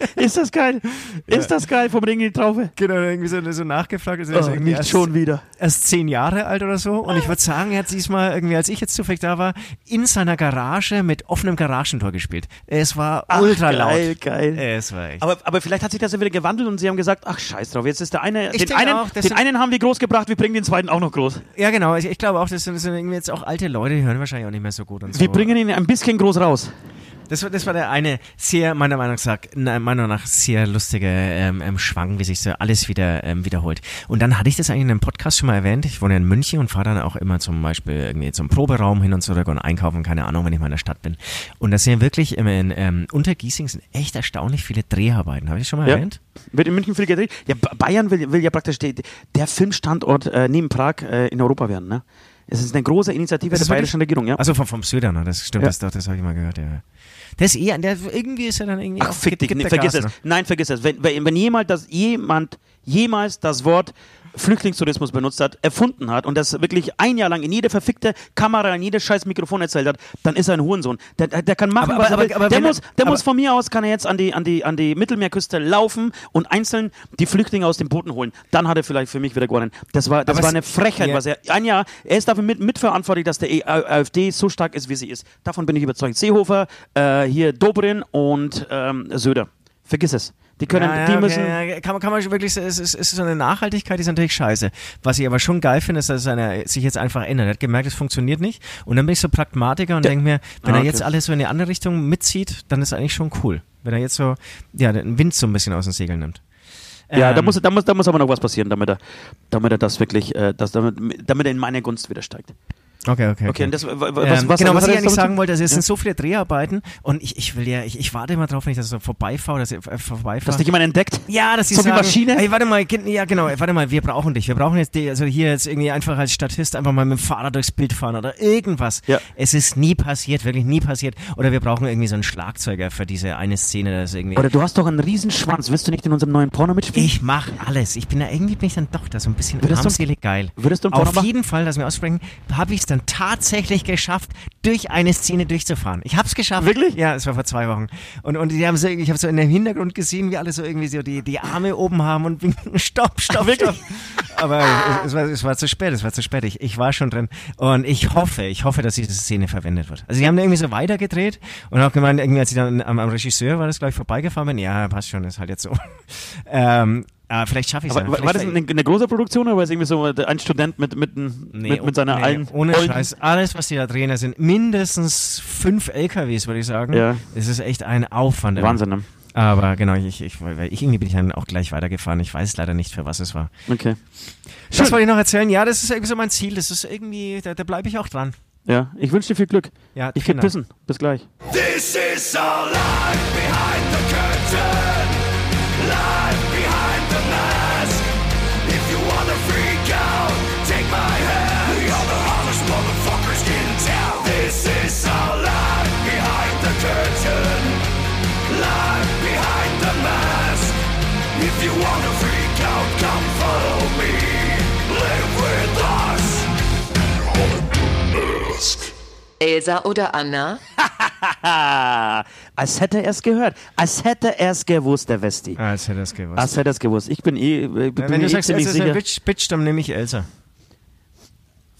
Speaker 4: ist das geil? Ist das geil vom Ring in die Traufe?
Speaker 3: Genau, irgendwie so, so nachgefragt. Also
Speaker 4: Oh, nicht schon wieder.
Speaker 3: erst zehn Jahre alt oder so. Und ich würde sagen, er hat diesmal irgendwie, als ich jetzt zufällig da war, in seiner Garage mit offenem Garagentor gespielt. Es war
Speaker 4: Ach,
Speaker 3: ultra
Speaker 4: geil,
Speaker 3: laut.
Speaker 4: geil.
Speaker 3: Es war echt.
Speaker 4: Aber, aber vielleicht hat sich das ja wieder gewandelt und sie haben gesagt, ach scheiß drauf, jetzt ist der eine,
Speaker 3: Ich
Speaker 4: den, einen,
Speaker 3: auch,
Speaker 4: den einen haben wir groß gebracht, wir bringen den zweiten auch noch groß.
Speaker 3: Ja, genau. Ich, ich glaube auch, das sind, das sind irgendwie jetzt auch alte Leute, die hören wahrscheinlich auch nicht mehr so gut und so.
Speaker 4: Wir bringen ihn ein bisschen groß raus.
Speaker 3: Das, war, das war der eine sehr, meiner Meinung nach, na, meiner Meinung nach sehr lustige ähm, ähm, Schwang, wie sich so alles wieder ähm, wiederholt. Und dann hatte ich das eigentlich in einem Podcast schon mal erwähnt. Ich wohne in München und fahre dann auch immer zum Beispiel irgendwie zum Proberaum hin und zurück und einkaufen, keine Ahnung, wenn ich mal in der Stadt bin. Und das sind wirklich immer in ähm, Untergiesing sind echt erstaunlich viele Dreharbeiten. Habe ich das schon mal
Speaker 4: Ja.
Speaker 3: erwähnt?
Speaker 4: Wird in München viel gedreht. Ja, Ba- Bayern will, will ja praktisch die, der Filmstandort äh, neben Prag äh, in Europa werden. Ne? Es ist eine große Initiative der bayerischen Regierung. Ja.
Speaker 3: Also vom, vom Söder, ne? das stimmt,
Speaker 4: Ja.
Speaker 3: das, das habe ich mal gehört, ja. Der ist eh, der, irgendwie ist er dann irgendwie
Speaker 4: Ach,
Speaker 3: auch,
Speaker 4: fick dich, nee, vergiss
Speaker 3: Gas,
Speaker 4: es.
Speaker 3: ne?
Speaker 4: Nein, vergiss es. Wenn, wenn, wenn jemand das, jemand jemals das Wort Flüchtlingstourismus benutzt hat, erfunden hat und das wirklich ein Jahr lang in jede verfickte Kamera, in jedes scheiß Mikrofon erzählt hat, dann ist er ein Hurensohn. Der, der, kann machen,
Speaker 3: Aber-
Speaker 4: was er
Speaker 3: aber-
Speaker 4: will.
Speaker 3: aber
Speaker 4: der
Speaker 3: er-
Speaker 4: muss, der
Speaker 3: aber-
Speaker 4: muss von mir aus, kann er jetzt an die, an, die, an die Mittelmeerküste laufen und einzeln die Flüchtlinge aus den Booten holen. Dann hat er vielleicht für mich wieder gewonnen. Das war, das
Speaker 3: Aber
Speaker 4: war eine Frechheit,
Speaker 3: ja.
Speaker 4: was er, ein Jahr, er ist dafür mit, mitverantwortlich, dass der E- AfD so stark ist, wie sie ist. Davon bin ich überzeugt. Seehofer, äh, hier Dobrin und ähm, Söder. Vergiss es. Die können,
Speaker 3: ja, ja,
Speaker 4: die
Speaker 3: okay,
Speaker 4: müssen.
Speaker 3: ja, kann, man, kann man wirklich, es ist, es ist so eine Nachhaltigkeit, die ist natürlich scheiße. Was ich aber schon geil finde, ist, dass er sich jetzt einfach ändert. Er hat gemerkt, es funktioniert nicht. Und dann bin ich so Pragmatiker und denke mir, wenn
Speaker 4: Ah,
Speaker 3: er
Speaker 4: okay.
Speaker 3: jetzt alles so in eine andere Richtung mitzieht, dann ist eigentlich schon cool. Wenn er jetzt so, ja, den Wind so ein bisschen aus den Segeln nimmt.
Speaker 4: Ja, da
Speaker 3: Ähm,
Speaker 4: muss, da, muss, da muss aber noch was passieren, damit er, damit er das wirklich, äh, das, damit, damit er in meine Gunst wieder steigt.
Speaker 3: Okay, okay.
Speaker 4: Okay, und das, wa- wa-
Speaker 3: Ähm,
Speaker 4: was, was,
Speaker 3: genau, was,
Speaker 4: hat
Speaker 3: ich eigentlich sagen wollte, also es
Speaker 4: Ja.
Speaker 3: sind so viele Dreharbeiten und ich, ich will ja, ich, ich warte immer drauf, wenn ich das so vorbeifahre, dass ich äh, vorbeifahre.
Speaker 4: Dass dich jemand entdeckt?
Speaker 3: Ja, dass die
Speaker 4: So wie
Speaker 3: sagen,
Speaker 4: Maschine?
Speaker 3: Ey, warte mal, ja genau, warte mal, wir brauchen dich. Wir brauchen jetzt die, also hier jetzt irgendwie einfach als Statist einfach mal mit dem Fahrrad durchs Bild fahren oder irgendwas.
Speaker 4: Ja.
Speaker 3: Es ist nie passiert, wirklich nie passiert. Oder wir brauchen irgendwie so einen Schlagzeuger für diese eine Szene, das irgendwie.
Speaker 4: Oder du hast doch einen Riesenschwanz. Willst du nicht in unserem neuen Porno mitspielen?
Speaker 3: ich mach alles. Ich bin da irgendwie bin ich dann doch da so ein bisschen
Speaker 4: Würdest du-
Speaker 3: armselig geil.
Speaker 4: würdest du
Speaker 3: Auf jeden Fall, dass wir aussprechen, habe ich es dann tatsächlich geschafft, durch eine Szene durchzufahren. Ich habe es geschafft.
Speaker 4: Wirklich?
Speaker 3: Ja, es war vor zwei Wochen. Und, und die haben so, ich habe so in dem Hintergrund gesehen, wie alle so irgendwie so die, die Arme oben haben und winken, stopp, stopp, stopp. Aber es, es, war, es war zu spät, es war zu spät. Ich, ich war schon drin. Und ich hoffe, ich hoffe, dass diese Szene verwendet wird. Also die haben irgendwie so weitergedreht und auch gemeint, irgendwie als ich dann am, am Regisseur war das, glaube ich, vorbeigefahren bin. Ja, passt schon, ist halt jetzt so. ähm, aber vielleicht schaffe ich es
Speaker 4: war war das eine, eine große Produktion oder war es irgendwie so ein Student mit, mit, mit, mit, mit seiner
Speaker 3: nee,
Speaker 4: allen.
Speaker 3: Ohne
Speaker 4: Olden-
Speaker 3: Scheiß. Alles, was die da drehen, das sind mindestens fünf LKWs, würde ich sagen.
Speaker 4: Ja.
Speaker 3: Es ist echt ein Aufwand.
Speaker 4: Wahnsinn, ne?
Speaker 3: Aber genau, ich, ich, weil ich irgendwie bin ich dann auch gleich weitergefahren. Ich weiß leider nicht, für was es war.
Speaker 4: Okay.
Speaker 3: Das wollte ich noch erzählen. Ja, das ist irgendwie so mein Ziel. Das ist irgendwie, da, da bleibe ich auch dran.
Speaker 4: Ja, ich wünsche dir viel Glück.
Speaker 3: Ja,
Speaker 4: Ich
Speaker 3: Dank.
Speaker 4: pissen. Bis gleich.
Speaker 1: This is our life behind the
Speaker 2: Elsa oder Anna?
Speaker 4: Als hätte er es gehört. Als hätte er es gewusst, der Westi.
Speaker 3: Als hätte er es gewusst.
Speaker 4: Als hätte er es gewusst. Ich bin eh, ich bin
Speaker 3: Wenn du
Speaker 4: eh
Speaker 3: sagst, Elsa ist eine
Speaker 4: sicher.
Speaker 3: Bitch, Bitch, dann nehme ich Elsa.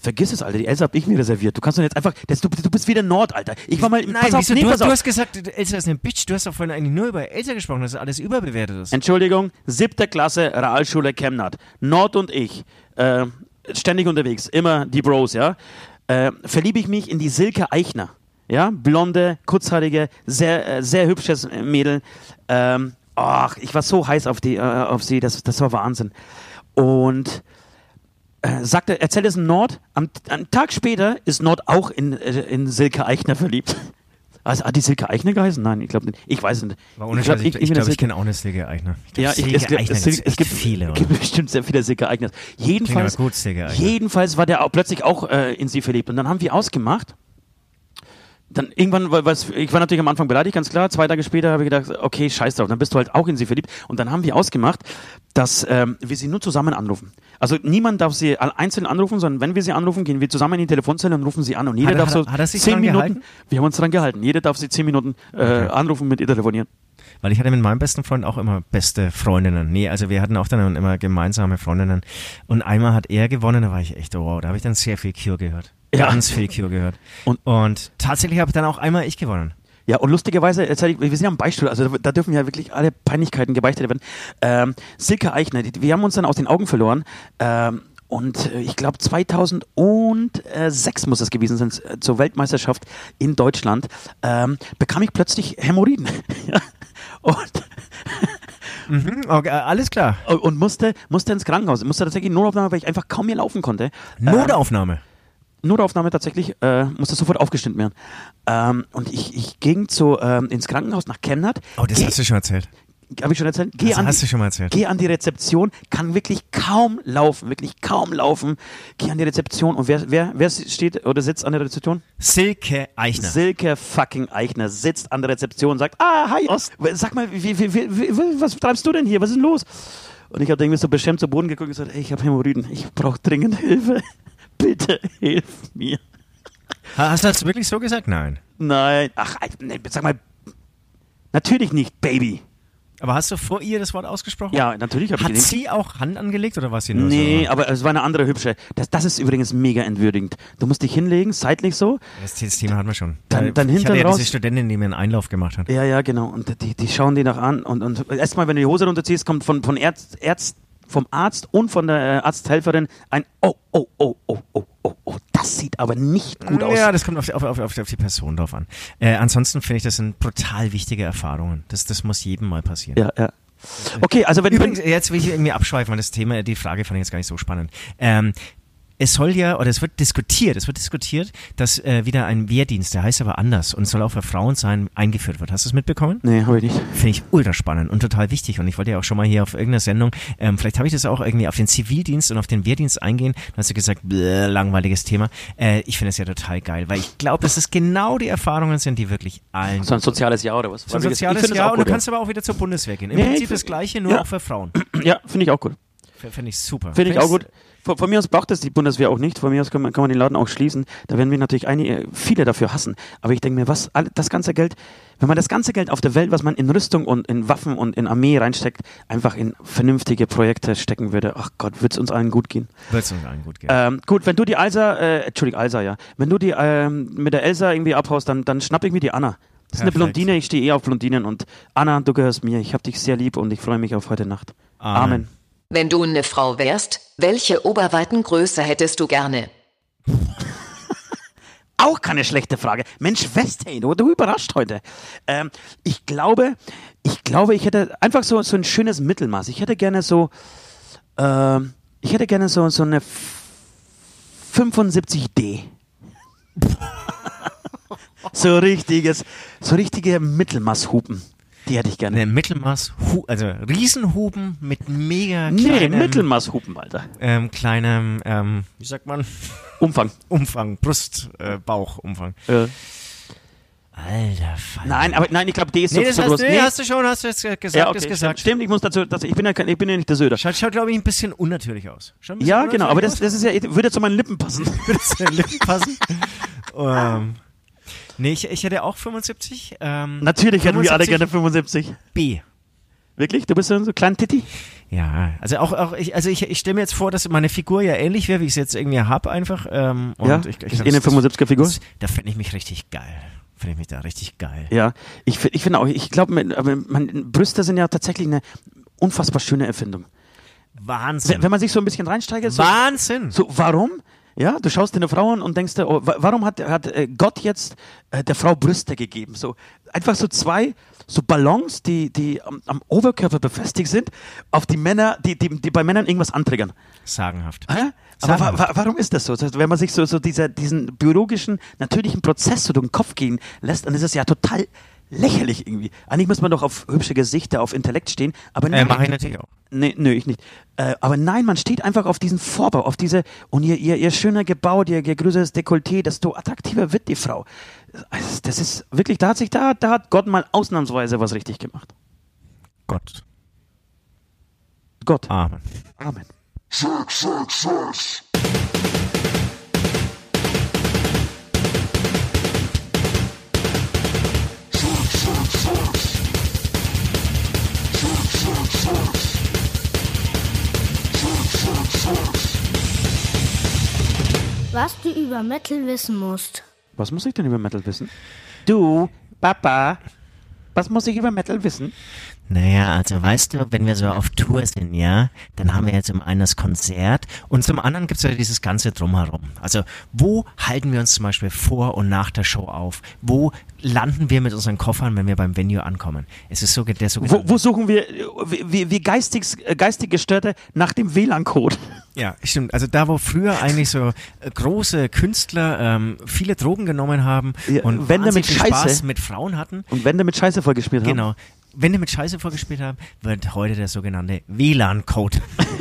Speaker 4: Vergiss es, Alter. Die Elsa hab ich mir reserviert. Du kannst doch jetzt einfach. Das, du, du bist wieder Nord, Alter. Ich war mal.
Speaker 3: Nein,
Speaker 4: pass auf, nee,
Speaker 3: du,
Speaker 4: pass
Speaker 3: hast, du
Speaker 4: auf.
Speaker 3: hast gesagt, Elsa ist eine Bitch. Du hast doch vorhin eigentlich nur über Elsa gesprochen, dass alles überbewertet ist.
Speaker 4: Entschuldigung, siebte Klasse, Realschule Chemnat. Nord und ich, äh, ständig unterwegs, immer die Bros, ja. Äh, verliebe ich mich in die Silke Eichner. Ja, blonde, kurzhaarige, sehr, äh, sehr hübsches Mädel. Ähm, ach, ich war so heiß auf, die, äh, auf sie, das, das war Wahnsinn. Und äh, sagte, erzählt es in Nord, am, am Tag später ist Nord auch in, äh, in Silke Eichner verliebt. Also, hat die Silke Eichner geheißen? Nein, ich glaube nicht. Ich weiß es nicht.
Speaker 3: War ohne
Speaker 4: ich glaube,
Speaker 3: ich, ich,
Speaker 4: der
Speaker 3: glaub, ich kenne auch eine Silke Eichner. Ich glaub,
Speaker 4: ja, ich,
Speaker 3: Silke
Speaker 4: es, gibt,
Speaker 3: Eichner
Speaker 4: es, es gibt
Speaker 3: viele.
Speaker 4: Es gibt bestimmt sehr viele Silke Eigners. Jedenfalls,
Speaker 3: gut, Silke Eichner.
Speaker 4: jedenfalls war der auch plötzlich auch äh, in sie verliebt. Und dann haben wir ausgemacht. Dann irgendwann, weil was, ich war natürlich am Anfang beleidigt, ganz klar. Zwei Tage später habe ich gedacht, okay, scheiß drauf. Dann bist du halt auch in sie verliebt. Und dann haben wir ausgemacht, dass ähm, wir sie nur zusammen anrufen. Also niemand darf sie einzeln anrufen, sondern wenn wir sie anrufen, gehen wir zusammen in die Telefonzelle und rufen sie an. Und jeder
Speaker 3: Hat
Speaker 4: darf
Speaker 3: hat
Speaker 4: so
Speaker 3: hat
Speaker 4: zehn Minuten.
Speaker 3: gehalten?
Speaker 4: Wir haben uns dran gehalten. Jeder darf sie zehn Minuten äh, anrufen, mit ihr telefonieren.
Speaker 3: Weil ich hatte mit meinem besten Freund auch immer beste Freundinnen. Nee, also wir hatten auch dann immer gemeinsame Freundinnen. Und einmal hat er gewonnen, da war ich echt, oh, wow, da habe ich dann sehr viel Cure gehört.
Speaker 4: Ja.
Speaker 3: Ganz viel Cure gehört.
Speaker 4: Und-
Speaker 3: Und, tatsächlich habe dann auch einmal ich gewonnen.
Speaker 4: Ja, und lustigerweise, jetzt, ich, wir sind ja am Beispiel, also da, da dürfen ja wirklich alle Peinlichkeiten gebeichtet werden. Ähm, Silke Eichner, die, wir haben uns dann aus den Augen verloren. Ähm, und äh, ich glaube 2006 muss das gewesen sein, äh, zur Weltmeisterschaft in Deutschland, ähm, bekam ich plötzlich Hämorrhoiden. Und,
Speaker 3: Mhm, okay, alles klar.
Speaker 4: und musste, musste ins Krankenhaus. Musste tatsächlich Notaufnahme, weil ich einfach kaum mehr laufen konnte. Ähm,
Speaker 3: Notaufnahme.
Speaker 4: Notaufnahme tatsächlich, äh, musste sofort aufgeschnitten werden. Ähm, und ich, ich ging zu, ähm, ins Krankenhaus nach Chemnat.
Speaker 3: Oh, das hast du schon erzählt.
Speaker 4: Habe ich schon erzählt? Geh
Speaker 3: Das
Speaker 4: an,
Speaker 3: hast
Speaker 4: die,
Speaker 3: du schon mal erzählt.
Speaker 4: geh an die Rezeption, kann wirklich kaum laufen, wirklich kaum laufen. Geh an die Rezeption und wer, wer, wer steht oder sitzt an der Rezeption?
Speaker 3: Silke Eichner.
Speaker 4: Silke fucking Eichner sitzt an der Rezeption und sagt, ah, hi Ost, sag mal, wie, wie, wie, wie, was treibst du denn hier, was ist denn los? Und ich habe irgendwie so beschämt zu Boden geguckt und gesagt, ey, ich habe Hämorrhoiden, ich brauche dringend Hilfe. Bitte hilf mir.
Speaker 3: Ha- Hast du das wirklich so gesagt? Nein.
Speaker 4: Nein, ach, nee, sag mal, natürlich nicht, Baby.
Speaker 3: Aber hast du vor ihr das Wort ausgesprochen?
Speaker 4: Ja, natürlich habe ich
Speaker 3: Hat sie auch Hand angelegt oder war sie nur
Speaker 4: Nee,
Speaker 3: so?
Speaker 4: aber es war eine andere hübsche. Das, das ist übrigens mega entwürdigend. Du musst dich hinlegen, seitlich so.
Speaker 3: Das, das Thema hatten wir schon.
Speaker 4: Dann- dann
Speaker 3: ich hatte ja
Speaker 4: raus.
Speaker 3: diese Studentin, die mir einen Einlauf gemacht hat.
Speaker 4: Ja, ja, genau. Und die, die schauen die nach an. Und, und erstmal, wenn du die Hose runterziehst, kommt von, von Ärzt, Ärzt, vom Arzt und von der äh, Arzthelferin ein Oh, oh, oh, oh, oh, oh, oh. Das sieht aber nicht gut aus.
Speaker 3: Ja, das kommt auf die, auf, auf, auf, die Person drauf an. Äh, ansonsten finde ich, das sind brutal wichtige Erfahrungen. Das, das muss jedem mal passieren.
Speaker 4: Ja, ja. Okay, also wenn,
Speaker 3: Übrigens, jetzt will ich irgendwie abschweifen, weil das Thema, die Frage fand ich jetzt gar nicht so spannend. Ähm, es soll ja, oder es wird diskutiert, es wird diskutiert, dass äh, wieder ein Wehrdienst, der heißt aber anders und soll auch für Frauen sein, eingeführt wird. Hast du es mitbekommen?
Speaker 4: Nee, habe ich nicht.
Speaker 3: Finde ich ultra spannend und total wichtig. Und ich wollte ja auch schon mal hier auf irgendeiner Sendung, ähm, vielleicht habe ich das auch irgendwie auf den Zivildienst und auf den Wehrdienst eingehen. Dann hast du gesagt, bläh, langweiliges Thema. Äh, ich finde es ja total geil, weil ich glaube, dass es genau die Erfahrungen sind, die wirklich allen.
Speaker 4: So ein soziales Jahr oder was?
Speaker 3: so ein soziales Jahr und du kannst aber auch wieder zur Bundeswehr gehen. Im
Speaker 4: Nee,
Speaker 3: Prinzip das Gleiche, nur
Speaker 4: ja.
Speaker 3: auch für Frauen.
Speaker 4: Ja, ja finde ich auch gut.
Speaker 3: Finde ich super.
Speaker 4: Finde ich auch gut. Von, von mir aus braucht es die Bundeswehr auch nicht. Von mir aus kann man, kann man den Laden auch schließen. Da werden wir natürlich einige, viele dafür hassen. Aber ich denke mir, was, all- das ganze Geld, wenn man das ganze Geld auf der Welt, was man in Rüstung und in Waffen und in Armee reinsteckt, einfach in vernünftige Projekte stecken würde, ach Gott, wird es uns allen gut gehen.
Speaker 3: Wird es uns allen gut gehen.
Speaker 4: Ähm, gut, wenn du die Elsa, äh, Entschuldigung, Elsa, ja. Wenn du die ähm, mit der Elsa irgendwie abhaust, dann, dann schnapp ich mir die Anna. Das ist eine
Speaker 3: Perfekt.
Speaker 4: Blondine, ich stehe eh auf Blondinen. Und Anna, du gehörst mir. Ich hab dich sehr lieb und ich freue mich auf heute Nacht.
Speaker 3: Amen.
Speaker 4: Amen.
Speaker 2: Wenn du eine Frau wärst, welche Oberweitengröße hättest du gerne?
Speaker 4: auch keine schlechte Frage. Mensch, Westhane, du, du überrascht heute. Ähm, ich glaube, ich glaube, ich hätte einfach so, so ein schönes Mittelmaß. Ich hätte gerne so, ähm, ich hätte gerne so, so eine F- 75D. so richtiges, so richtige Mittelmaßhupen. Die hätte ich gerne.
Speaker 3: Eine Mittelmaß, also Riesenhuben mit mega
Speaker 4: Nee,
Speaker 3: kleinem,
Speaker 4: Mittelmaßhupen, Alter.
Speaker 3: ähm, kleinem, ähm, wie sagt man,
Speaker 4: Umfang.
Speaker 3: Umfang, Brust, äh, Bauchumfang.
Speaker 4: Äh,
Speaker 3: Alter Fall.
Speaker 4: nein, aber nein, ich glaube, D ist
Speaker 3: Nee,
Speaker 4: so,
Speaker 3: das
Speaker 4: so
Speaker 3: hast,
Speaker 4: groß.
Speaker 3: nee,
Speaker 4: Nee,
Speaker 3: hast du schon, hast du jetzt gesagt,
Speaker 4: ja, okay,
Speaker 3: ist
Speaker 4: stimmt,
Speaker 3: gesagt.
Speaker 4: stimmt, ich muss dazu, das, ich bin ja, ich bin ja nicht der Söder.
Speaker 3: Schaut, schaut glaube ich, ein bisschen unnatürlich aus. Bisschen
Speaker 4: Ja, genau, aber das,
Speaker 3: unnatürlich
Speaker 4: das ist ja, würde zu meinen Lippen passen.
Speaker 3: Würde zu den Lippen passen. ähm, nee, ich, ich hätte auch 75. Ähm,
Speaker 4: Natürlich hätten wir alle
Speaker 3: 75
Speaker 4: gerne 75.
Speaker 3: B.
Speaker 4: Wirklich? Du bist so ein so klein Titti?
Speaker 3: Ja, also auch, auch ich, also ich, ich stelle mir jetzt vor, dass meine Figur ja ähnlich wäre, wie ich es jetzt irgendwie hab einfach. Ähm, und
Speaker 4: Ja,
Speaker 3: ich, ich,
Speaker 4: ist eh eine 75er Figur.
Speaker 3: Das, da fände ich mich richtig geil. Finde ich mich da richtig geil.
Speaker 4: Ja, ich, ich finde auch, ich glaube, Brüste sind ja tatsächlich eine unfassbar schöne Erfindung.
Speaker 3: Wahnsinn.
Speaker 4: Wenn, wenn man sich so ein bisschen reinsteigert, so,
Speaker 3: Wahnsinn.
Speaker 4: so warum? Ja, du schaust dir eine Frau an und denkst dir, oh, wa- warum hat, hat äh, Gott jetzt äh, der Frau Brüste gegeben? So einfach so zwei so Ballons, die, die am, am Oberkörper befestigt sind, auf die Männer, die, die, die bei Männern irgendwas antriggern.
Speaker 3: Sagenhaft.
Speaker 4: Hä? Aber wa wa warum ist das so? Das heißt, wenn man sich so, so dieser, diesen biologischen, natürlichen Prozess so durch den Kopf gehen lässt, dann ist es ja total lächerlich irgendwie. Eigentlich muss man doch auf hübsche Gesichter, auf Intellekt stehen, aber
Speaker 3: Äh,
Speaker 4: nein.
Speaker 3: mache ich natürlich auch.
Speaker 4: Nee, nö, ich nicht. Äh, aber nein, man steht einfach auf diesen Vorbau, auf diese, und ihr, ihr, ihr schöner gebaut, ihr, ihr größeres Dekolleté, desto attraktiver wird die Frau. Also, Das ist wirklich, da hat sich, da, da hat Gott mal ausnahmsweise was richtig gemacht.
Speaker 3: Gott.
Speaker 4: Gott.
Speaker 3: Amen.
Speaker 4: Amen.
Speaker 5: Was du über Metal wissen musst.
Speaker 4: Was muss ich denn über Metal wissen? Du, Papa, was muss ich über Metal wissen?
Speaker 3: Naja, also weißt du, wenn wir so auf Tour sind, ja, dann haben wir ja zum einen das Konzert und zum anderen gibt's ja dieses ganze Drumherum. Also wo halten wir uns zum Beispiel vor und nach der Show auf? Wo landen wir mit unseren Koffern, wenn wir beim Venue ankommen? Es ist so der
Speaker 4: Wo,
Speaker 3: sogenannte...
Speaker 4: wo suchen wir, wie, wie geistig, geistig Gestörte nach dem WLAN-Code?
Speaker 3: Ja, stimmt. Also da, wo früher eigentlich so äh, große Künstler ähm, viele Drogen genommen haben
Speaker 4: Ja,
Speaker 3: und
Speaker 4: Wände mit Scheiße.
Speaker 3: Spaß mit Frauen hatten,
Speaker 4: Und Wände mit Scheiße vollgespielt haben?
Speaker 3: Genau. Wenn die mit Scheiße vorgespielt haben, wird heute der sogenannte WLAN-Code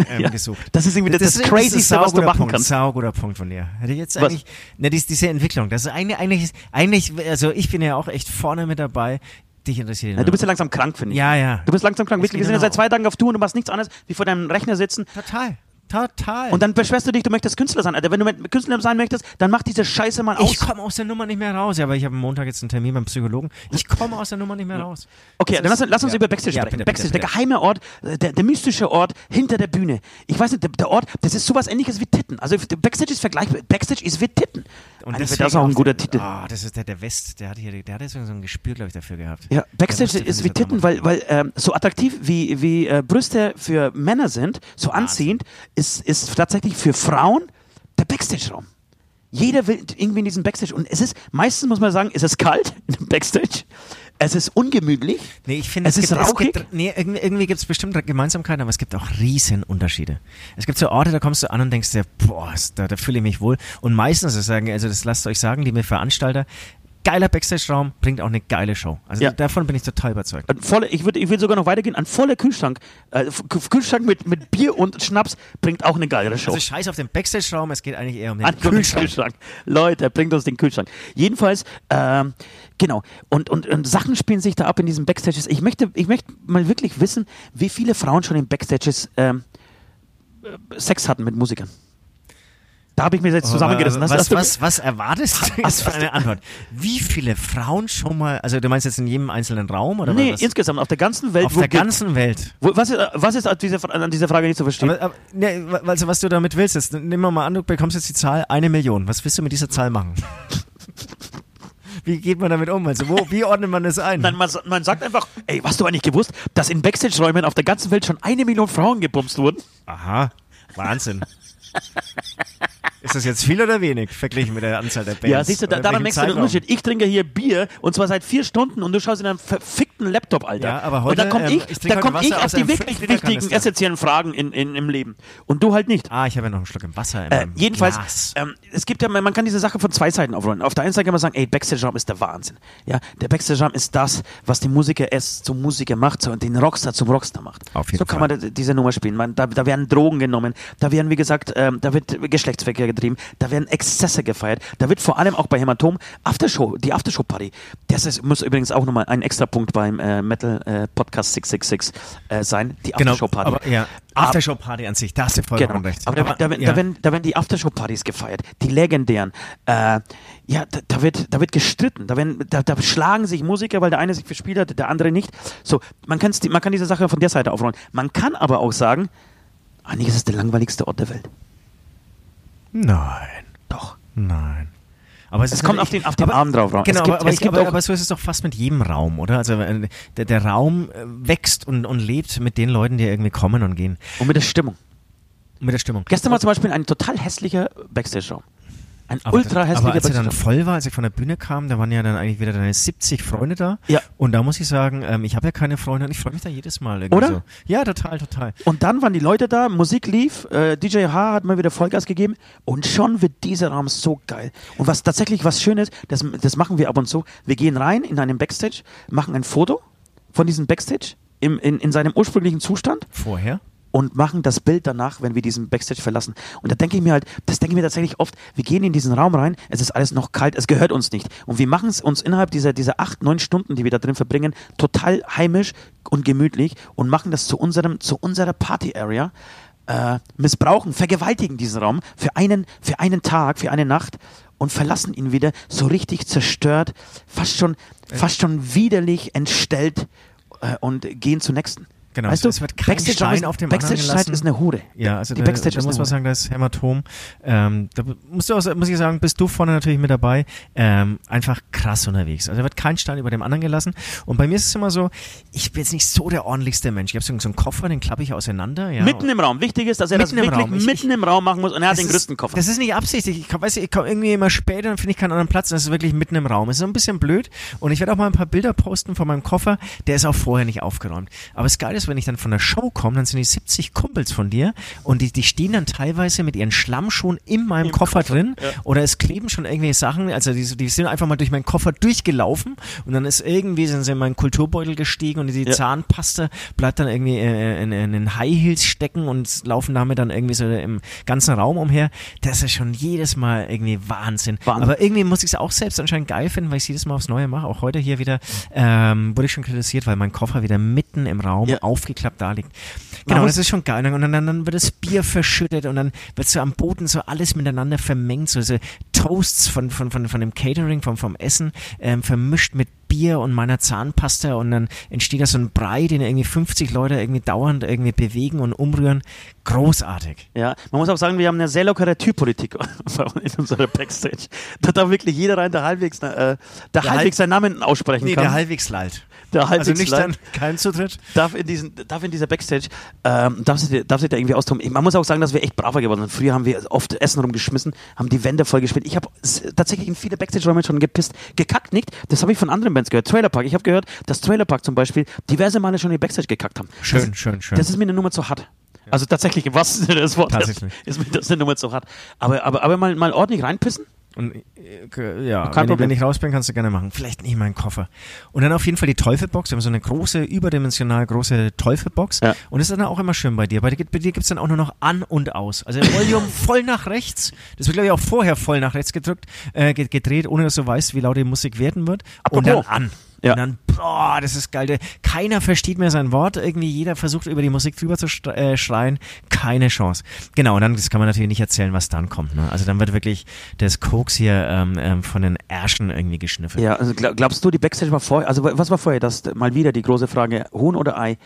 Speaker 3: ähm,
Speaker 4: Ja.
Speaker 3: gesucht.
Speaker 4: Das ist irgendwie das, das,
Speaker 3: ist-
Speaker 4: Crazyste, was du machen
Speaker 3: Punkt,
Speaker 4: kannst.
Speaker 3: Sauguter Punkt von dir. Hätte ich jetzt
Speaker 4: Was?
Speaker 3: eigentlich, ne, dies, diese Entwicklung, das ist eigentlich, eigentlich, eigentlich, also ich bin ja auch echt vorne mit dabei. Dich interessiert
Speaker 4: Ja, du bist ja langsam krank, finde ich.
Speaker 3: Ja, ja.
Speaker 4: Du bist langsam krank.
Speaker 3: Das
Speaker 4: Wirklich, wir sind ja seit zwei Tagen auf Tour und du machst nichts anderes, wie vor deinem Rechner sitzen.
Speaker 3: Total. Total.
Speaker 4: Und dann beschwerst du dich, du möchtest Künstler sein. Alter, wenn du mit Künstler sein möchtest, dann mach diese Scheiße mal aus.
Speaker 3: ich komme aus der Nummer nicht mehr raus. Ja, aber ich habe am Montag jetzt einen Termin beim Psychologen. Ich komme aus der Nummer nicht mehr raus.
Speaker 4: Okay,
Speaker 3: Das
Speaker 4: dann lass,
Speaker 3: ist-
Speaker 4: lass uns
Speaker 3: ja.
Speaker 4: über Backstage
Speaker 3: Ja,
Speaker 4: sprechen.
Speaker 3: bitte,
Speaker 4: Backstage,
Speaker 3: bitte,
Speaker 4: der
Speaker 3: bitte.
Speaker 4: geheime Ort, äh, der, der mystische Ort hinter der Bühne. Ich weiß nicht, der, der Ort, das ist sowas ähnliches wie Titten. Also Backstage ist vergleichbar. Backstage ist wie Titten.
Speaker 3: Und
Speaker 4: wäre das auch ein guter
Speaker 3: der-
Speaker 4: Titel.
Speaker 3: Ah, das ist der, der West, der hat hier, der hat jetzt so ein Gespür, glaube ich, dafür gehabt.
Speaker 4: Ja,
Speaker 3: Der
Speaker 4: Backstage ist wie Titten, weil, weil ähm, so attraktiv wie, wie äh, Brüste für Männer sind, so anziehend, ist, ist tatsächlich für Frauen der Backstage-Raum. Jeder will irgendwie in diesen Backstage. Und es ist, meistens muss man sagen, es ist kalt in dem Backstage. Es ist ungemütlich.
Speaker 3: Nee, ich finde,
Speaker 4: Es
Speaker 3: es,
Speaker 4: ist
Speaker 3: gibt, es
Speaker 4: rauchig?
Speaker 3: gibt, nee, irgendwie, irgendwie gibt es bestimmt Gemeinsamkeiten, aber es gibt auch riesen Unterschiede. Es gibt so Orte, da kommst du an und denkst dir, boah, ist- da, da fühle ich mich wohl. Und meistens, das sagen, also das lasst euch sagen, liebe Veranstalter, geiler Backstage-Raum bringt auch eine geile Show. Also
Speaker 4: Ja.
Speaker 3: davon bin ich total überzeugt.
Speaker 4: Volle, ich würde ich würd sogar noch weitergehen. Ein voller Kühlschrank. Äh, Kühlschrank mit, mit Bier und Schnaps bringt auch eine geilere Show.
Speaker 3: Also scheiß auf den Backstage-Raum, es geht eigentlich eher um den
Speaker 4: An Kühlschrank. Leute, bringt uns den Kühlschrank. Jedenfalls, ähm, genau. Und, und, und Sachen spielen sich da ab in diesen Backstages. Ich möchte, ich möchte mal wirklich wissen, wie viele Frauen schon in Backstages ähm, äh, Sex hatten mit Musikern. Da habe ich mir jetzt zusammengerissen.
Speaker 3: Was, was, was erwartest du jetzt für eine Antwort? Wie viele Frauen schon mal, also du meinst jetzt in jedem einzelnen Raum oder
Speaker 4: Nee,
Speaker 3: was?
Speaker 4: insgesamt auf der ganzen Welt.
Speaker 3: auf der ganzen Welt.
Speaker 4: Wo, was ist, was ist an, dieser, an dieser Frage nicht zu verstehen?
Speaker 3: Aber, aber ne, also was du damit willst, jetzt nimm mal an, du bekommst jetzt die Zahl eine Million. Was willst du mit dieser Zahl machen? Wie geht man damit um? Also wo, wie ordnet man das ein?
Speaker 4: Nein, man, man sagt einfach, ey, hast du eigentlich gewusst, dass in Backstage-Räumen auf der ganzen Welt schon eine Million Frauen gebumst wurden?
Speaker 3: Aha, Wahnsinn. Ist das jetzt viel oder wenig verglichen mit der Anzahl der Bands?
Speaker 4: Ja, siehst du, da, daran merkst du den? Unterschied. Ich trinke hier Bier und zwar seit vier Stunden und du schaust in einem verfickten Laptop, Alter.
Speaker 3: Ja, aber heute,
Speaker 4: und da komme
Speaker 3: ähm,
Speaker 4: ich,
Speaker 3: ich trinke
Speaker 4: da komm ich auf die wirklich wichtigen, essentiellen Fragen in, in, im Leben. Und du halt nicht.
Speaker 3: Ah, ich habe ja noch einen Schluck im Wasser. In
Speaker 4: Äh, jedenfalls, ähm, es gibt ja, man man kann diese Sache von zwei Seiten aufrollen. Auf der einen Seite kann man sagen, ey, Backstage-Raum ist der Wahnsinn. Ja, der Backstage-Raum ist das, was den Musiker erst zum Musiker macht und den Rockstar zum Rockstar macht.
Speaker 3: Auf jeden
Speaker 4: so kann
Speaker 3: Fall.
Speaker 4: man da- diese Nummer spielen. Man, da, da werden Drogen genommen, da werden, wie gesagt, ähm, da wird Geschlechtsverkehr getrieben, da werden Exzesse gefeiert, da wird vor allem auch bei Hämatom Aftershow, die Aftershow-Party. Das ist, muss übrigens auch nochmal ein extra Punkt beim äh, Metal äh, Podcast 666 äh, sein, die
Speaker 3: genau,
Speaker 4: Aftershow-Party.
Speaker 3: aber ja, Aftershow-Party an sich, da hast du vollkommen
Speaker 4: Genau.
Speaker 3: recht.
Speaker 4: Aber da, da, werden-
Speaker 3: ja.
Speaker 4: da, werden, da werden die Aftershow-Partys gefeiert, die legendären. Äh, ja, da, da, wird, da wird gestritten, da, werden, da, da schlagen sich Musiker, weil der eine sich verspielt hat, der andere nicht. So, man, kann's, man kann diese Sache von der Seite aufrollen. Man kann aber auch sagen, eigentlich ist es der langweiligste Ort der Welt.
Speaker 3: Nein,
Speaker 4: Doch.
Speaker 3: nein. Aber es, ist
Speaker 4: kommt
Speaker 3: halt-
Speaker 4: auf den- auf den
Speaker 3: aber-
Speaker 4: Abend drauf an.
Speaker 3: Genau,
Speaker 4: gibt-
Speaker 3: aber, aber,
Speaker 4: es
Speaker 3: ich,
Speaker 4: gibt
Speaker 3: aber,
Speaker 4: auch-
Speaker 3: aber so ist es doch fast mit jedem Raum, oder? Also äh, der, der Raum äh, wächst und, und lebt mit den Leuten, die irgendwie kommen und gehen.
Speaker 4: Und mit der Stimmung.
Speaker 3: Mit der Stimmung.
Speaker 4: Gestern war zum Beispiel ein total hässlicher Backstage-Raum. Ein
Speaker 3: Aber,
Speaker 4: ultra
Speaker 3: aber
Speaker 4: hässlicher
Speaker 3: als er dann voll war, als ich von der Bühne kam, da waren ja dann eigentlich wieder deine 70 Freunde da.
Speaker 4: Ja.
Speaker 3: Und da muss ich sagen, ähm, ich habe ja keine Freunde und ich freue mich da jedes Mal.
Speaker 4: Oder?
Speaker 3: So. Ja, total, total.
Speaker 4: Und dann waren die Leute da, Musik lief, äh, DJ H hat mal wieder Vollgas gegeben und schon wird dieser Raum so geil. Und was tatsächlich was Schönes, das, das machen wir ab und zu. Wir gehen rein in einen Backstage, machen ein Foto von diesem Backstage im, in, in seinem ursprünglichen Zustand
Speaker 3: Vorher?
Speaker 4: Und machen das Bild danach, wenn wir diesen Backstage verlassen. Und da denke ich mir halt, das denke ich mir tatsächlich oft, wir gehen in diesen Raum rein, es ist alles noch kalt, es gehört uns nicht. Und wir machen es uns innerhalb dieser, dieser acht, neun Stunden, die wir da drin verbringen, total heimisch und gemütlich und machen das zu unserem, zu unserer Party-Area, äh, missbrauchen, vergewaltigen diesen Raum für einen, für einen Tag, für eine Nacht und verlassen ihn wieder so richtig zerstört, fast schon, fast schon widerlich entstellt äh, und gehen zur nächsten.
Speaker 3: Genau,
Speaker 4: weißt du,
Speaker 3: es wird kein
Speaker 4: Backstage
Speaker 3: Stein
Speaker 4: ist,
Speaker 3: auf dem
Speaker 4: Backstage-Zeit
Speaker 3: gelassen.
Speaker 4: ist eine Hure.
Speaker 3: Ja, also
Speaker 4: die
Speaker 3: da,
Speaker 4: Backstage
Speaker 3: da
Speaker 4: ist
Speaker 3: muss man sagen, das Hämatom. Ähm, da musst du, auch, muss ich sagen, bist du vorne natürlich mit dabei. Ähm, einfach krass unterwegs. Also da wird kein Stein über dem anderen gelassen. Und bei mir ist es immer so, ich bin jetzt nicht so der ordentlichste Mensch. Ich habe so, so einen Koffer, den klappe ich auseinander. Ja,
Speaker 4: Mitten im Raum. Wichtig ist, dass er das wirklich
Speaker 3: Raum. Ich-
Speaker 4: mitten im Raum machen muss und er hat
Speaker 3: Das
Speaker 4: den
Speaker 3: ist-
Speaker 4: größten Koffer.
Speaker 3: Das ist nicht absichtlich. Ich komm, du, ich komme irgendwie immer später, dann finde ich keinen anderen Platz. Das ist wirklich mitten im Raum. Es ist so ein bisschen blöd. Und ich werde auch mal ein paar Bilder posten von meinem Koffer. Der ist auch vorher nicht aufgeräumt. Aber das Geile ist, wenn ich dann von der Show komme, dann sind die 70 Kumpels von dir und die, die stehen dann teilweise mit ihren Schlammschuhen in meinem Koffer, drin. Oder es kleben schon irgendwelche Sachen. Also die, die sind einfach mal durch meinen Koffer durchgelaufen und dann ist irgendwie, sind sie in meinen Kulturbeutel gestiegen und die
Speaker 4: Ja.
Speaker 3: Zahnpasta bleibt dann irgendwie äh, in, in den High Heels stecken und laufen damit dann irgendwie so im ganzen Raum umher. Das ist schon jedes Mal irgendwie Wahnsinn.
Speaker 4: Wahnsinn.
Speaker 3: Aber irgendwie muss ich es auch selbst anscheinend geil finden, weil ich es jedes Mal aufs Neue mache. Auch heute hier wieder ähm, wurde ich schon kritisiert, weil mein Koffer wieder mitten im Raum
Speaker 4: Ja.
Speaker 3: Aufgeklappt da liegt. Genau, das ist schon geil. Und dann, dann, wird das Bier verschüttet und dann wird so am Boden so alles miteinander vermengt, so, so Toasts von, von, von, von dem Catering, vom, vom Essen, ähm, vermischt mit Bier und meiner Zahnpasta und dann entsteht da so ein Brei, den irgendwie 50 Leute irgendwie dauernd irgendwie bewegen und umrühren. Großartig.
Speaker 4: Ja, man muss auch sagen, wir haben eine sehr lockere Türpolitik in unserer Backstage. Da darf wirklich jeder rein, der halbwegs, äh, der
Speaker 3: Der
Speaker 4: halbwegs seinen Namen aussprechen
Speaker 3: Nee,
Speaker 4: kann.
Speaker 3: der halbwegs lallt.
Speaker 4: Der
Speaker 3: Also nicht dann kein Zutritt.
Speaker 4: darf in diesen, darf in dieser Backstage, ähm, darf, sich, darf sich da irgendwie austoben. Man muss auch sagen, dass wir echt braver geworden sind. Früher haben wir oft Essen rumgeschmissen, haben die Wände vollgespielt. Ich habe tatsächlich in viele Backstage-Räume schon gepisst. Gekackt nicht, das habe ich von anderen Bands gehört. Trailer Park, ich habe gehört, dass Trailer Park zum Beispiel diverse Male schon in die Backstage gekackt haben.
Speaker 3: Schön,
Speaker 4: das,
Speaker 3: schön, schön.
Speaker 4: Das ist mir eine Nummer zu hart. Also tatsächlich, Sinne des Wortes
Speaker 3: Tatsächlich.
Speaker 4: ist mir das eine Nummer zu hart. Aber, aber, aber mal, mal ordentlich reinpissen?
Speaker 3: Und äh, ja,
Speaker 4: Kein
Speaker 3: wenn,
Speaker 4: Problem.
Speaker 3: wenn ich raus bin, kannst du gerne machen. Vielleicht nicht meinen Koffer. Und dann auf jeden Fall die Teufelbox. Wir haben so eine große, überdimensional große Teufelbox.
Speaker 4: Ja.
Speaker 3: Und das ist dann auch immer schön bei dir. Bei dir, bei dir gibt's dann auch nur noch an und aus. Also Volume voll nach rechts. Das wird, glaube ich, auch vorher voll nach rechts gedrückt, äh, ge- gedreht, ohne dass du weißt, wie laut die Musik werden wird. Und dann
Speaker 4: Apropos.
Speaker 3: an.
Speaker 4: Ja.
Speaker 3: Und dann, boah, das ist geil. Keiner versteht mehr sein Wort. Irgendwie jeder versucht über die Musik drüber zu äh, schreien. Keine Chance. Genau, und dann das kann man natürlich nicht erzählen, was dann kommt. Ne? Also dann wird wirklich das Koks hier ähm, ähm, von den Ärschen irgendwie geschniffelt.
Speaker 4: Ja, also glaub, glaubst du, die Backstage war vorher, also was war vorher? Das mal wieder die große Frage, Huhn oder Ei?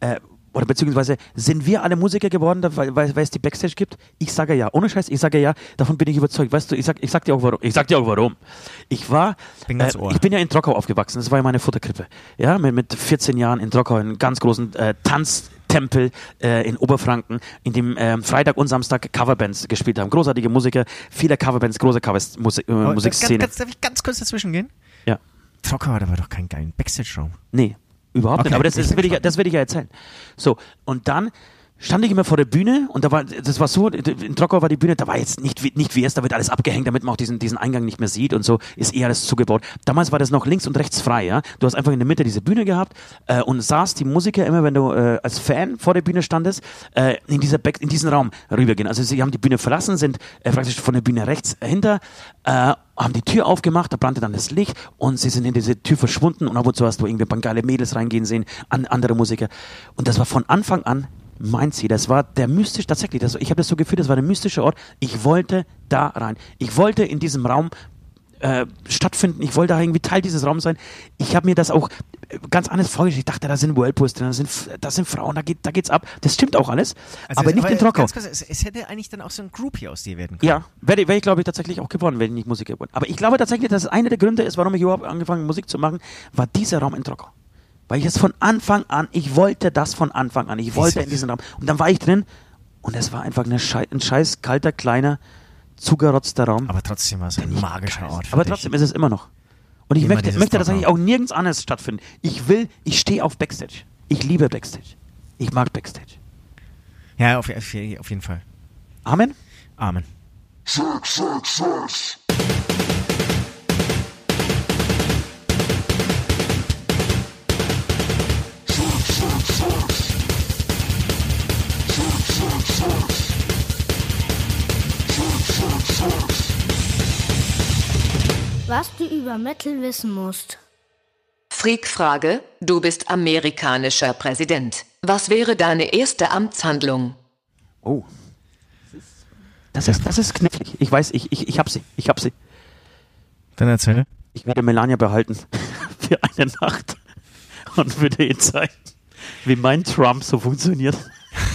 Speaker 4: Äh, oder beziehungsweise sind wir alle Musiker geworden, weil, weil, weil es die Backstage gibt? Ich sage ja, ohne Scheiß, ich sage ja, davon bin ich überzeugt. Weißt du, ich sag, ich sag dir auch warum. Ich sag dir auch warum. Ich war,
Speaker 3: Bin
Speaker 4: äh, ich bin ja in Trockau aufgewachsen, das war ja meine Futterkrippe. Ja, mit, mit 14 Jahren in Trockau, in einem ganz großen äh, Tanz, Tempel äh, in Oberfranken, in dem ähm, Freitag und Samstag Coverbands gespielt haben. Großartige Musiker, viele Coverbands, große Covers, Musik, äh, Musikszene.
Speaker 3: Ganz, ganz, darf ich ganz kurz dazwischen gehen?
Speaker 4: Ja.
Speaker 3: Trocker hat aber doch keinen geilen Backstage-Raum.
Speaker 4: Nee, überhaupt
Speaker 3: Okay,
Speaker 4: nicht. Aber das, das, will ich, das will ich ja erzählen. So, und dann stand ich immer vor der Bühne und da war, das war so, in Trockau war die Bühne, da war jetzt nicht, nicht wie es, da wird alles abgehängt, damit man auch diesen, diesen Eingang nicht mehr sieht und so, ist eh alles zugebaut. Damals war das noch links und rechts frei, ja. Du hast einfach in der Mitte diese Bühne gehabt äh, und saßt die Musiker immer, wenn du äh, als Fan vor der Bühne standest, äh, in, dieser Back, in diesen Raum rübergehen. Also sie haben die Bühne verlassen, sind äh, praktisch von der Bühne rechts hinter, äh, haben die Tür aufgemacht, da brannte dann das Licht und sie sind in diese Tür verschwunden und ab und zu hast du irgendwie geile Mädels reingehen sehen, an, andere Musiker. Und das war von Anfang an mein Ziel. Das war der mystische, tatsächlich, das, ich habe das so gefühlt, das war der mystische Ort. Ich wollte da rein. Ich wollte in diesem Raum äh, stattfinden. Ich wollte da irgendwie Teil dieses Raums sein. Ich habe mir das auch äh, ganz anders vorgestellt. Ich dachte, da sind Whirlpools drin, da sind, da sind Frauen, da, geht, da geht's ab. Das stimmt auch alles, aber nicht in Trockau.
Speaker 3: Also kurz, Es, es hätte eigentlich dann auch so ein Groupie aus dir werden können.
Speaker 4: Ja, wäre wär ich, glaube ich, tatsächlich auch geworden, wenn ich nicht Musiker geworden. Aber ich glaube tatsächlich, dass es einer der Gründe ist, warum ich überhaupt angefangen habe, Musik zu machen, war dieser Raum in Trockau. Weil ich es von Anfang an, ich wollte das von Anfang an. Ich wollte in diesen Raum. Und dann war ich drin und es war einfach eine Schei ein scheiß, kalter, kleiner, zugerotzter Raum.
Speaker 3: Aber trotzdem war es ein magischer Ort. für
Speaker 4: Aber
Speaker 3: dich.
Speaker 4: trotzdem ist es immer noch. Und ich
Speaker 3: Immer
Speaker 4: möchte, möchte das eigentlich auch nirgends anders stattfinden. Ich will, ich stehe auf Backstage. Ich liebe Backstage. Ich mag Backstage.
Speaker 3: Ja, auf, auf, auf jeden Fall.
Speaker 4: Amen?
Speaker 3: Amen.
Speaker 5: Was du über Metal wissen musst.
Speaker 2: Freak-Frage, du bist amerikanischer Präsident. Was wäre deine erste Amtshandlung?
Speaker 4: Oh. Das ist, das ist knifflig. Ich weiß, ich, ich, ich hab sie. Ich hab sie.
Speaker 3: Dann erzähl.
Speaker 4: Ich werde Melania behalten für eine Nacht und würde ihr zeigen, wie mein Trump so funktioniert.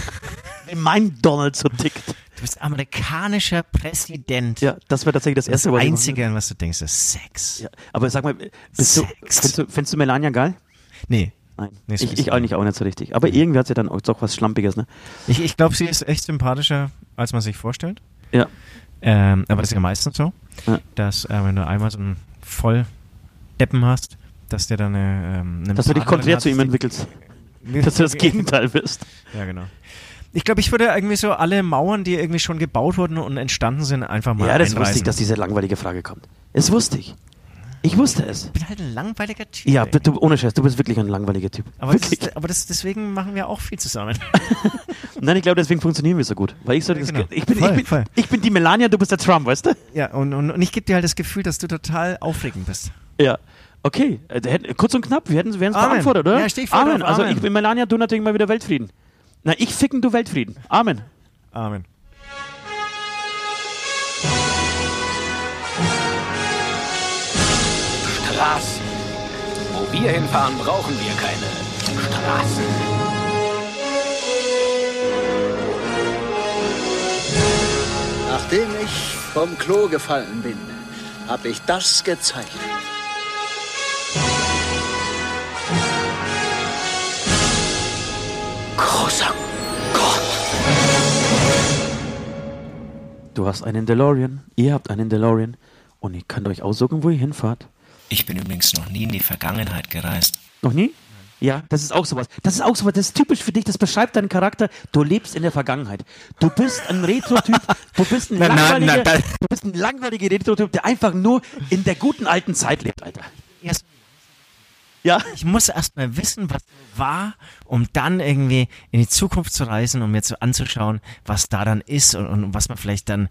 Speaker 4: wie mein Donald so tickt.
Speaker 3: Du bist amerikanischer Präsident.
Speaker 4: Ja, das wäre tatsächlich das
Speaker 3: Das
Speaker 4: Erste, machen
Speaker 3: Einzige, an was du denkst, ist Sex.
Speaker 4: Ja, aber sag mal, bist du,
Speaker 3: Sex.
Speaker 4: findest, du, findest du Melania geil?
Speaker 3: Nee.
Speaker 4: Nein.
Speaker 3: Nee,
Speaker 4: ich, ich auch nicht, auch nicht so richtig. Aber irgendwie hat sie dann auch doch was Schlampiges, ne?
Speaker 3: Ich, ich glaube, sie ist echt sympathischer, als man sich vorstellt.
Speaker 4: Ja.
Speaker 3: Ähm, aber das ist ja meistens so,
Speaker 4: Ja.
Speaker 3: dass äh, wenn du einmal so einen Volldeppen hast, dass der dann eine, ähm, eine
Speaker 4: Dass du dich konträr zu ihm entwickelst. Dass du das Gegenteil bist.
Speaker 3: Ja, genau. Ich glaube, ich würde irgendwie so alle Mauern, die irgendwie schon gebaut wurden und entstanden sind, einfach mal
Speaker 4: Ja, das
Speaker 3: einreißen.
Speaker 4: wusste ich, dass diese langweilige Frage kommt. Das wusste ich. Ich wusste es.
Speaker 3: Ich bin halt ein langweiliger Typ.
Speaker 4: Ja, du, ohne Scheiß, du bist wirklich ein langweiliger Typ.
Speaker 3: aber, das ist, aber das, deswegen machen wir auch viel zusammen.
Speaker 4: Nein, ich glaube, deswegen funktionieren wir so gut. Weil ich so,
Speaker 3: Ja,
Speaker 4: das,
Speaker 3: genau.
Speaker 4: ich, bin,
Speaker 3: Voll,
Speaker 4: ich, bin,
Speaker 3: voll.
Speaker 4: ich bin die Melania, du bist der Trump, weißt du?
Speaker 3: ja, und, und, und ich gebe dir halt das Gefühl, dass du total aufregend bist.
Speaker 4: Ja. Okay, äh, kurz und knapp, wir hätten es beantwortet, oder?
Speaker 3: Ja, steh ich voll
Speaker 4: Amen. Also
Speaker 3: Amen.
Speaker 4: ich bin Melania, du natürlich mal wieder Weltfrieden. Na, ich ficken, du Weltfrieden. Amen.
Speaker 3: Amen.
Speaker 6: Straßen. Wo wir hinfahren, brauchen wir keine Straßen.
Speaker 7: Nachdem ich vom Klo gefallen bin, habe ich das gezeigt. Großer Gott!
Speaker 4: Du hast einen DeLorean, ihr habt einen DeLorean und ihr könnt euch aussuchen, wo ihr hinfahrt.
Speaker 8: Ich bin übrigens noch nie in die Vergangenheit gereist.
Speaker 4: Noch nie? Ja, das ist auch sowas. Das ist auch sowas, das ist typisch für dich, das beschreibt deinen Charakter. Du lebst in der Vergangenheit. Du bist ein Retro-Typ, du bist ein
Speaker 3: Na, na,
Speaker 4: langweiliger, du bist ein langweiliger Retro-Typ, der einfach nur in der guten alten Zeit lebt, Alter.
Speaker 3: Erst,
Speaker 4: Ja?
Speaker 3: ich muss erst mal wissen, was war, um dann irgendwie in die Zukunft zu reisen, um mir zu anzuschauen, was da dann ist und, und was man vielleicht dann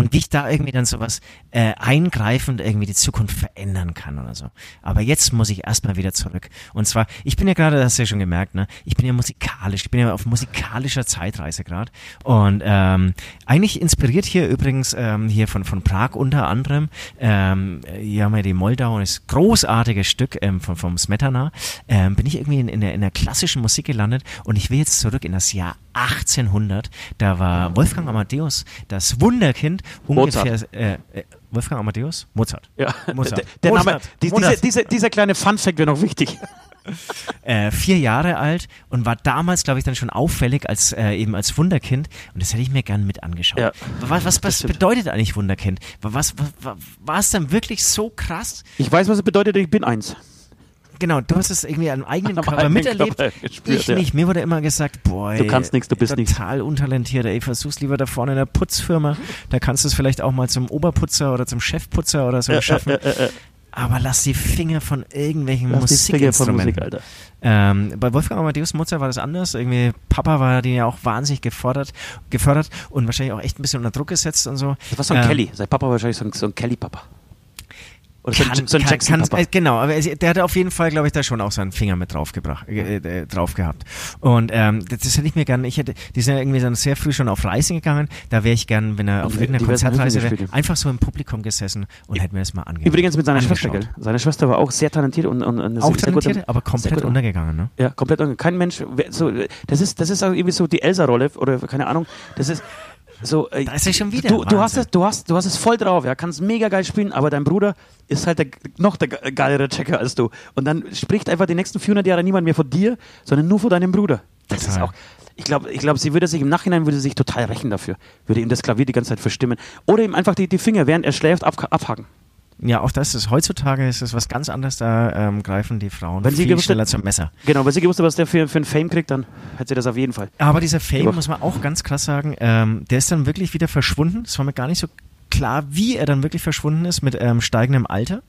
Speaker 3: und wie ich da irgendwie dann sowas äh, eingreifend irgendwie die Zukunft verändern kann oder so. Aber jetzt muss ich erstmal wieder zurück. Und zwar, ich bin ja gerade, das hast du ja schon gemerkt, ne? Ich bin ja musikalisch, ich bin ja auf musikalischer Zeitreise gerade. Und ähm, eigentlich inspiriert hier übrigens ähm, hier von, von Prag unter anderem, ähm, hier haben wir die Moldau, das großartige Stück ähm, von, vom Smetana, ähm, bin ich irgendwie in, in, der, in der klassischen Musik gelandet und ich will jetzt zurück in das Jahr 1800. Da war Wolfgang Amadeus das Wunderkind ungefähr. Äh, äh, Wolfgang Amadeus? Mozart.
Speaker 4: Ja.
Speaker 3: Mozart.
Speaker 4: Der, der Name,
Speaker 3: Mozart.
Speaker 4: die, diese,
Speaker 3: Mozart.
Speaker 4: diese, dieser kleine Fun-Fact wäre noch wichtig.
Speaker 3: äh, vier Jahre alt und war damals, glaube ich, dann schon auffällig als äh, eben als Wunderkind. Und das hätte ich mir gern mit angeschaut.
Speaker 4: Ja,
Speaker 3: was was, was bedeutet eigentlich Wunderkind? Was, was, was, war es dann wirklich so krass?
Speaker 4: Ich weiß, was es bedeutet, ich bin eins.
Speaker 3: Genau, du hast es irgendwie am eigenen
Speaker 4: Am
Speaker 3: Körper
Speaker 4: eigenen
Speaker 3: miterlebt.
Speaker 4: Körper gespürt,
Speaker 3: ich
Speaker 4: ja.
Speaker 3: nicht. Mir wurde immer gesagt, boah,
Speaker 4: Du kannst nichts, du bist nichts.
Speaker 3: total untalentiert. Ey, versuch's lieber da vorne in der Putzfirma. Da kannst du es vielleicht auch mal zum Oberputzer oder zum Chefputzer oder so schaffen. Aber lass die Finger von irgendwelchen
Speaker 4: Lass
Speaker 3: Musikinstrumenten.
Speaker 4: Musik, Alter.
Speaker 3: Ähm, bei Wolfgang Amadeus Mozart war das anders. Irgendwie Papa war den ja auch wahnsinnig gefordert, gefördert und wahrscheinlich auch echt ein bisschen unter Druck gesetzt und so.
Speaker 4: Das war so ein
Speaker 3: Ähm,
Speaker 4: Kelly. Sein Papa war wahrscheinlich so ein, so ein Kelly-Papa. Oder so ein,
Speaker 3: Kann,
Speaker 4: so ein
Speaker 3: kann, kann,
Speaker 4: Jackson-Papa.
Speaker 3: äh, genau, aber der hatte auf jeden Fall, glaube ich, da schon auch seinen Finger mit drauf, gebracht, äh, äh, drauf gehabt. Und ähm, das, das hätte ich mir gerne, ich hätte, die sind ja irgendwie dann sehr früh schon auf Reisen gegangen, da wäre ich gern, wenn er auf
Speaker 4: Und
Speaker 3: irgendeiner Konzertreise wäre, einfach so im Publikum gesessen und hätte mir das mal angehört.
Speaker 4: Übrigens mit seiner Schwester,
Speaker 3: angeschaut.
Speaker 4: gell? Seine Schwester war auch sehr talentiert und, und, und
Speaker 3: Auch
Speaker 4: sehr gute-
Speaker 3: talentiert, aber komplett untergegangen, ne?
Speaker 4: Ja, komplett unge- Kein Mensch, so, das ist, das ist auch irgendwie so die Elsa-Rolle oder keine Ahnung. Das ist so. äh,
Speaker 3: Da ist er schon wieder.
Speaker 4: Du, du, hast es, du, hast, du hast es voll drauf, ja, kannst mega geil spielen, aber dein Bruder ist halt der, noch der ge- geilere Checker als du. Und dann spricht einfach die nächsten 400 Jahre niemand mehr von dir, sondern nur von deinem Bruder. Das ist
Speaker 3: Total.
Speaker 4: auch. Ich glaube, ich glaub, sie würde sich im Nachhinein würde sich total rächen dafür. Würde ihm das Klavier die ganze Zeit verstimmen. Oder ihm einfach die, die Finger, während er schläft, ab, abhaken.
Speaker 3: Ja, auch das ist, heutzutage ist es was ganz anderes, da ähm, greifen die Frauen
Speaker 4: Wenn sie
Speaker 3: viel
Speaker 4: gewusst
Speaker 3: schneller zum Messer.
Speaker 4: Genau, weil sie gewusst hat, was der für, für ein Fame kriegt, dann hätte sie das auf jeden Fall.
Speaker 3: Aber dieser Fame,
Speaker 4: Aber-
Speaker 3: muss man auch ganz krass sagen, ähm, der ist dann wirklich wieder verschwunden. Es war mir gar nicht so klar, wie er dann wirklich verschwunden ist mit ähm, steigendem Alter.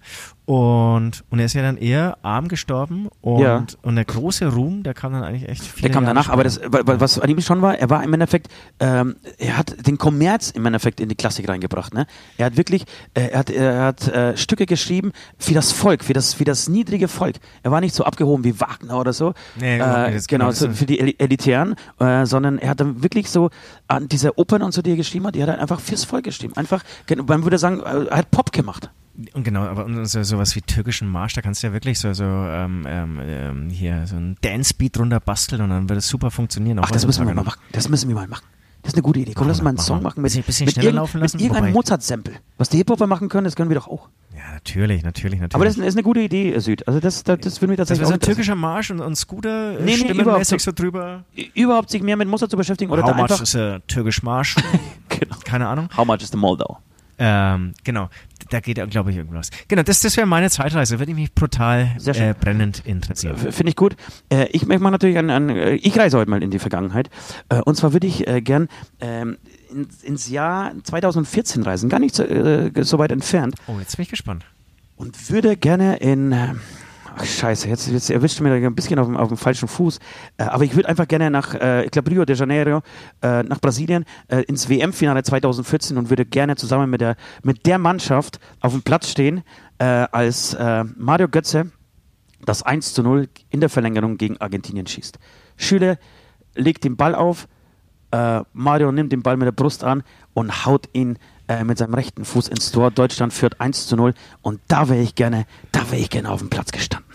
Speaker 3: Und, und er ist ja dann eher arm gestorben. Und,
Speaker 4: Ja.
Speaker 3: und der große Ruhm, der kam dann eigentlich echt viel.
Speaker 4: Der kam danach, aber das, wa- wa- was an ihm schon war, er war im Endeffekt, ähm, er hat den Kommerz im Endeffekt in die Klassik reingebracht. Ne? Er hat wirklich, äh, er hat, er hat äh, Stücke geschrieben für das Volk, für das, für das niedrige Volk. Er war nicht so abgehoben wie Wagner oder so,
Speaker 3: Nee,
Speaker 4: äh, genau, so für die Eli- Elitären, äh, sondern er hat dann wirklich so an diese Opern und so, die er geschrieben hat, die hat er einfach fürs Volk geschrieben. Einfach, man würde sagen, äh, er hat Pop gemacht.
Speaker 3: Und genau, aber so, sowas wie türkischen Marsch, da kannst du ja wirklich so, so ähm, ähm, ähm, hier so ein Dance-Beat drunter basteln und dann wird es super funktionieren.
Speaker 4: Ach, das müssen wir mal machen. Das müssen wir mal machen. Das ist eine gute Idee. Komm, lass mal einen
Speaker 3: Machen.
Speaker 4: Song machen mit,
Speaker 3: Bisschen- bisschen
Speaker 4: mit,
Speaker 3: schneller laufen lassen,
Speaker 4: mit irgendeinem Mozart-Sample. Was die Hip-Hopper machen können, das können wir doch auch.
Speaker 3: Ja, natürlich, natürlich, natürlich.
Speaker 4: Aber das ist, eine gute Idee, äh, Süd. Also das, das, das würden wir
Speaker 3: das
Speaker 4: tatsächlich
Speaker 3: wäre so ein türkischer Marsch und, und Scooter
Speaker 4: Nee, nee,
Speaker 3: äh,
Speaker 4: überhaupt so-
Speaker 3: drüber.
Speaker 4: überhaupt sich mehr mit Mozart zu beschäftigen oder
Speaker 3: How
Speaker 4: da
Speaker 3: much
Speaker 4: einfach.
Speaker 3: ist a türkisch Marsch?
Speaker 4: Genau.
Speaker 3: Keine Ahnung.
Speaker 4: How much is the Moldau?
Speaker 3: Ähm, genau, da geht, glaube ich, irgendwas. Genau, das, das wäre meine Zeitreise. Würde ich mich brutal äh, brennend interessieren.
Speaker 4: Finde ich gut. Äh, ich mache natürlich an, an äh, ich reise heute mal in die Vergangenheit. Äh, und zwar würde ich äh, gern ähm, in, ins Jahr 2014 reisen, gar nicht so, äh, so weit entfernt.
Speaker 3: Oh, jetzt bin ich gespannt.
Speaker 4: und würde gerne in. Ach, scheiße, jetzt, jetzt erwischt mir ein bisschen auf dem, auf dem falschen Fuß. Äh, aber ich würde einfach gerne nach, äh, ich glaube, Rio de Janeiro, äh, nach Brasilien, äh, ins WM-Finale 2014 und würde gerne zusammen mit der, mit der Mannschaft auf dem Platz stehen, äh, als äh, Mario Götze das 1 zu 0 in der Verlängerung gegen Argentinien schießt. Schüler legt den Ball auf, Mario nimmt den Ball mit der Brust an und haut ihn äh, mit seinem rechten Fuß ins Tor. Deutschland führt 1 zu 0 und da wäre ich gerne, da wäre ich gerne auf dem Platz gestanden.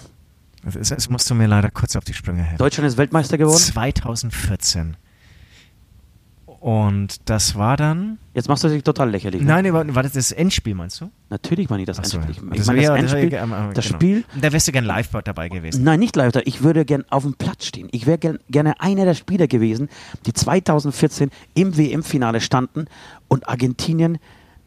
Speaker 3: Das, das musst du mir leider kurz auf die Sprünge helfen.
Speaker 4: Deutschland ist Weltmeister geworden.
Speaker 3: 2014. Und das war dann.
Speaker 4: Jetzt machst du dich total lächerlich. ne?
Speaker 3: Nein, war, war das das Endspiel, meinst du?
Speaker 4: Natürlich war nicht das
Speaker 3: Ach so,
Speaker 4: Endspiel.
Speaker 3: ja.
Speaker 4: Ich
Speaker 3: Das
Speaker 4: meine, das
Speaker 3: das
Speaker 4: Endspiel,
Speaker 3: ähm, ähm,
Speaker 4: das
Speaker 3: genau.
Speaker 4: Spiel
Speaker 3: Da wärst du gern live dabei gewesen.
Speaker 4: Nein, nicht live. Ich würde gern auf dem Platz stehen. Ich wäre gern, gerne einer der Spieler gewesen, die 2014 im WM-Finale standen und Argentinien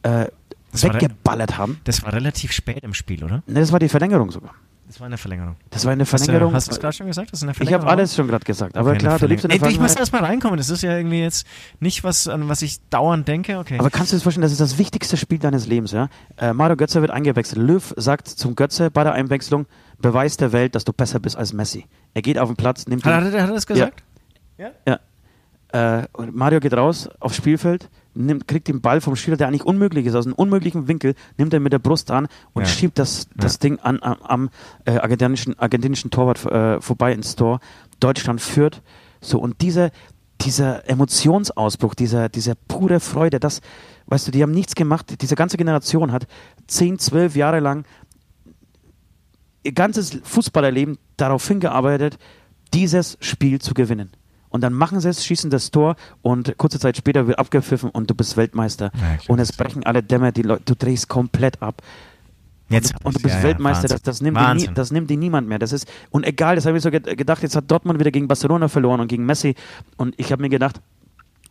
Speaker 4: äh,
Speaker 3: Das
Speaker 4: weggeballert haben.
Speaker 3: Das war relativ spät im Spiel, oder?
Speaker 4: Ne, das war die Verlängerung sogar.
Speaker 3: Das war eine Verlängerung.
Speaker 4: Das war eine Verlängerung.
Speaker 3: Hast du es gerade schon gesagt? Das ist eine
Speaker 4: ich
Speaker 3: Verlängerung.
Speaker 4: habe alles schon gerade gesagt. Aber
Speaker 3: Okay,
Speaker 4: klar, du lebst in der
Speaker 3: Verlängerung. Ey, Ich muss
Speaker 4: Vergangenheit.
Speaker 3: erst mal reinkommen. Das ist ja irgendwie jetzt nicht was, an was ich dauernd denke. Okay.
Speaker 4: Aber kannst du dir das vorstellen, das ist das wichtigste Spiel deines Lebens, ja? Äh, Mario Götze wird eingewechselt. Löw sagt zum Götze bei der Einwechslung, beweis der Welt, dass du besser bist als Messi. Er geht auf den Platz, nimmt
Speaker 3: hat,
Speaker 4: den,
Speaker 3: hat, er- hat er das gesagt?
Speaker 4: Ja. Äh, und Mario geht raus aufs Spielfeld, nimmt, kriegt den Ball vom Spieler, der eigentlich unmöglich ist, aus einem unmöglichen Winkel, nimmt er mit der Brust an und
Speaker 3: Ja.
Speaker 4: schiebt das, das
Speaker 3: Ja.
Speaker 4: Ding an, am, am äh, argentinischen, argentinischen Torwart äh, vorbei ins Tor. Deutschland führt. So, und diese, dieser Emotionsausbruch, dieser, diese pure Freude, das, weißt du, die haben nichts gemacht. Diese ganze Generation hat 10, 12 Jahre lang ihr ganzes Fußballerleben darauf hingearbeitet, dieses Spiel zu gewinnen. Und dann machen sie es, schießen das Tor und kurze Zeit später wird abgepfiffen und du bist Weltmeister.
Speaker 3: Ja,
Speaker 4: und es brechen alle Dämme, die Leute, du drehst komplett ab.
Speaker 3: Jetzt
Speaker 4: und, du, und du bist
Speaker 3: ja, ja,
Speaker 4: Weltmeister,
Speaker 3: Wahnsinn.
Speaker 4: das, das, nimmt nie, das nimmt dir niemand mehr. Das ist, und egal, das habe ich so ged- gedacht, jetzt hat Dortmund wieder gegen Barcelona verloren und gegen Messi. Und ich habe mir gedacht,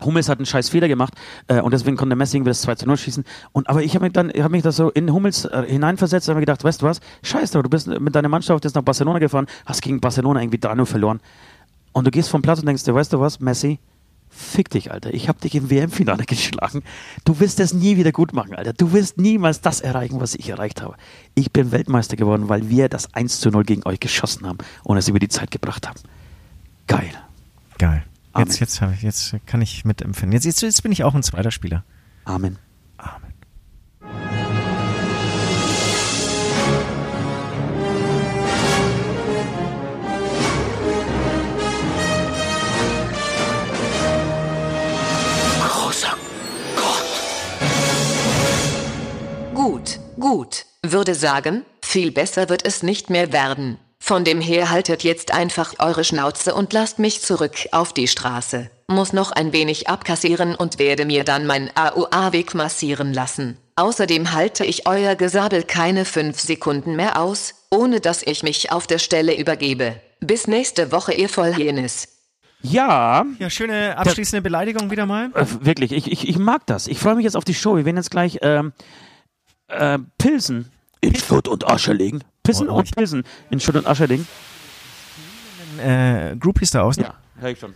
Speaker 4: Hummels hat einen scheiß Fehler gemacht äh, und deswegen konnte Messi irgendwie das 2 zu 0 schießen. Und, aber ich habe mich dann, habe mich da so in Hummels äh, hineinversetzt und habe gedacht, weißt du was, scheiß drauf, du bist mit deiner Mannschaft jetzt nach Barcelona gefahren, hast gegen Barcelona irgendwie 3-0 verloren. Und du gehst vom Platz und denkst dir, weißt du was, Messi, fick dich, Alter. Ich habe dich im WM-Finale geschlagen. Du wirst es nie wieder gut machen, Alter. Du wirst niemals das erreichen, was ich erreicht habe. Ich bin Weltmeister geworden, weil wir das 1 zu 0 gegen euch geschossen haben und es über die Zeit gebracht haben. Geil.
Speaker 3: Geil.
Speaker 4: Amen.
Speaker 3: Jetzt, jetzt, ich, jetzt kann ich mitempfinden. Jetzt, jetzt, jetzt bin ich auch ein zweiter Spieler.
Speaker 4: Amen.
Speaker 2: Gut. Würde sagen, viel besser wird es nicht mehr werden. Von dem her haltet jetzt einfach eure Schnauze und lasst mich zurück auf die Straße. Muss noch ein wenig abkassieren und werde mir dann mein AOA-Weg massieren lassen. Außerdem halte ich euer Gesabel keine fünf Sekunden mehr aus, ohne dass ich mich auf der Stelle übergebe. Bis nächste Woche, ihr Vollhirnis.
Speaker 4: Ja,
Speaker 3: Ja, schöne abschließende Beleidigung wieder mal.
Speaker 4: äh, wirklich, ich, ich, ich mag das. Ich freue mich jetzt auf die Show. Wir werden jetzt gleich ähm, äh, Pilsen in Schutt und Asche legen. Pissen
Speaker 3: Oh, oh,
Speaker 4: und Pilsen in Schutt und Asche legen.
Speaker 3: Äh, Groupies da außen.
Speaker 4: Ja, höre ich schon.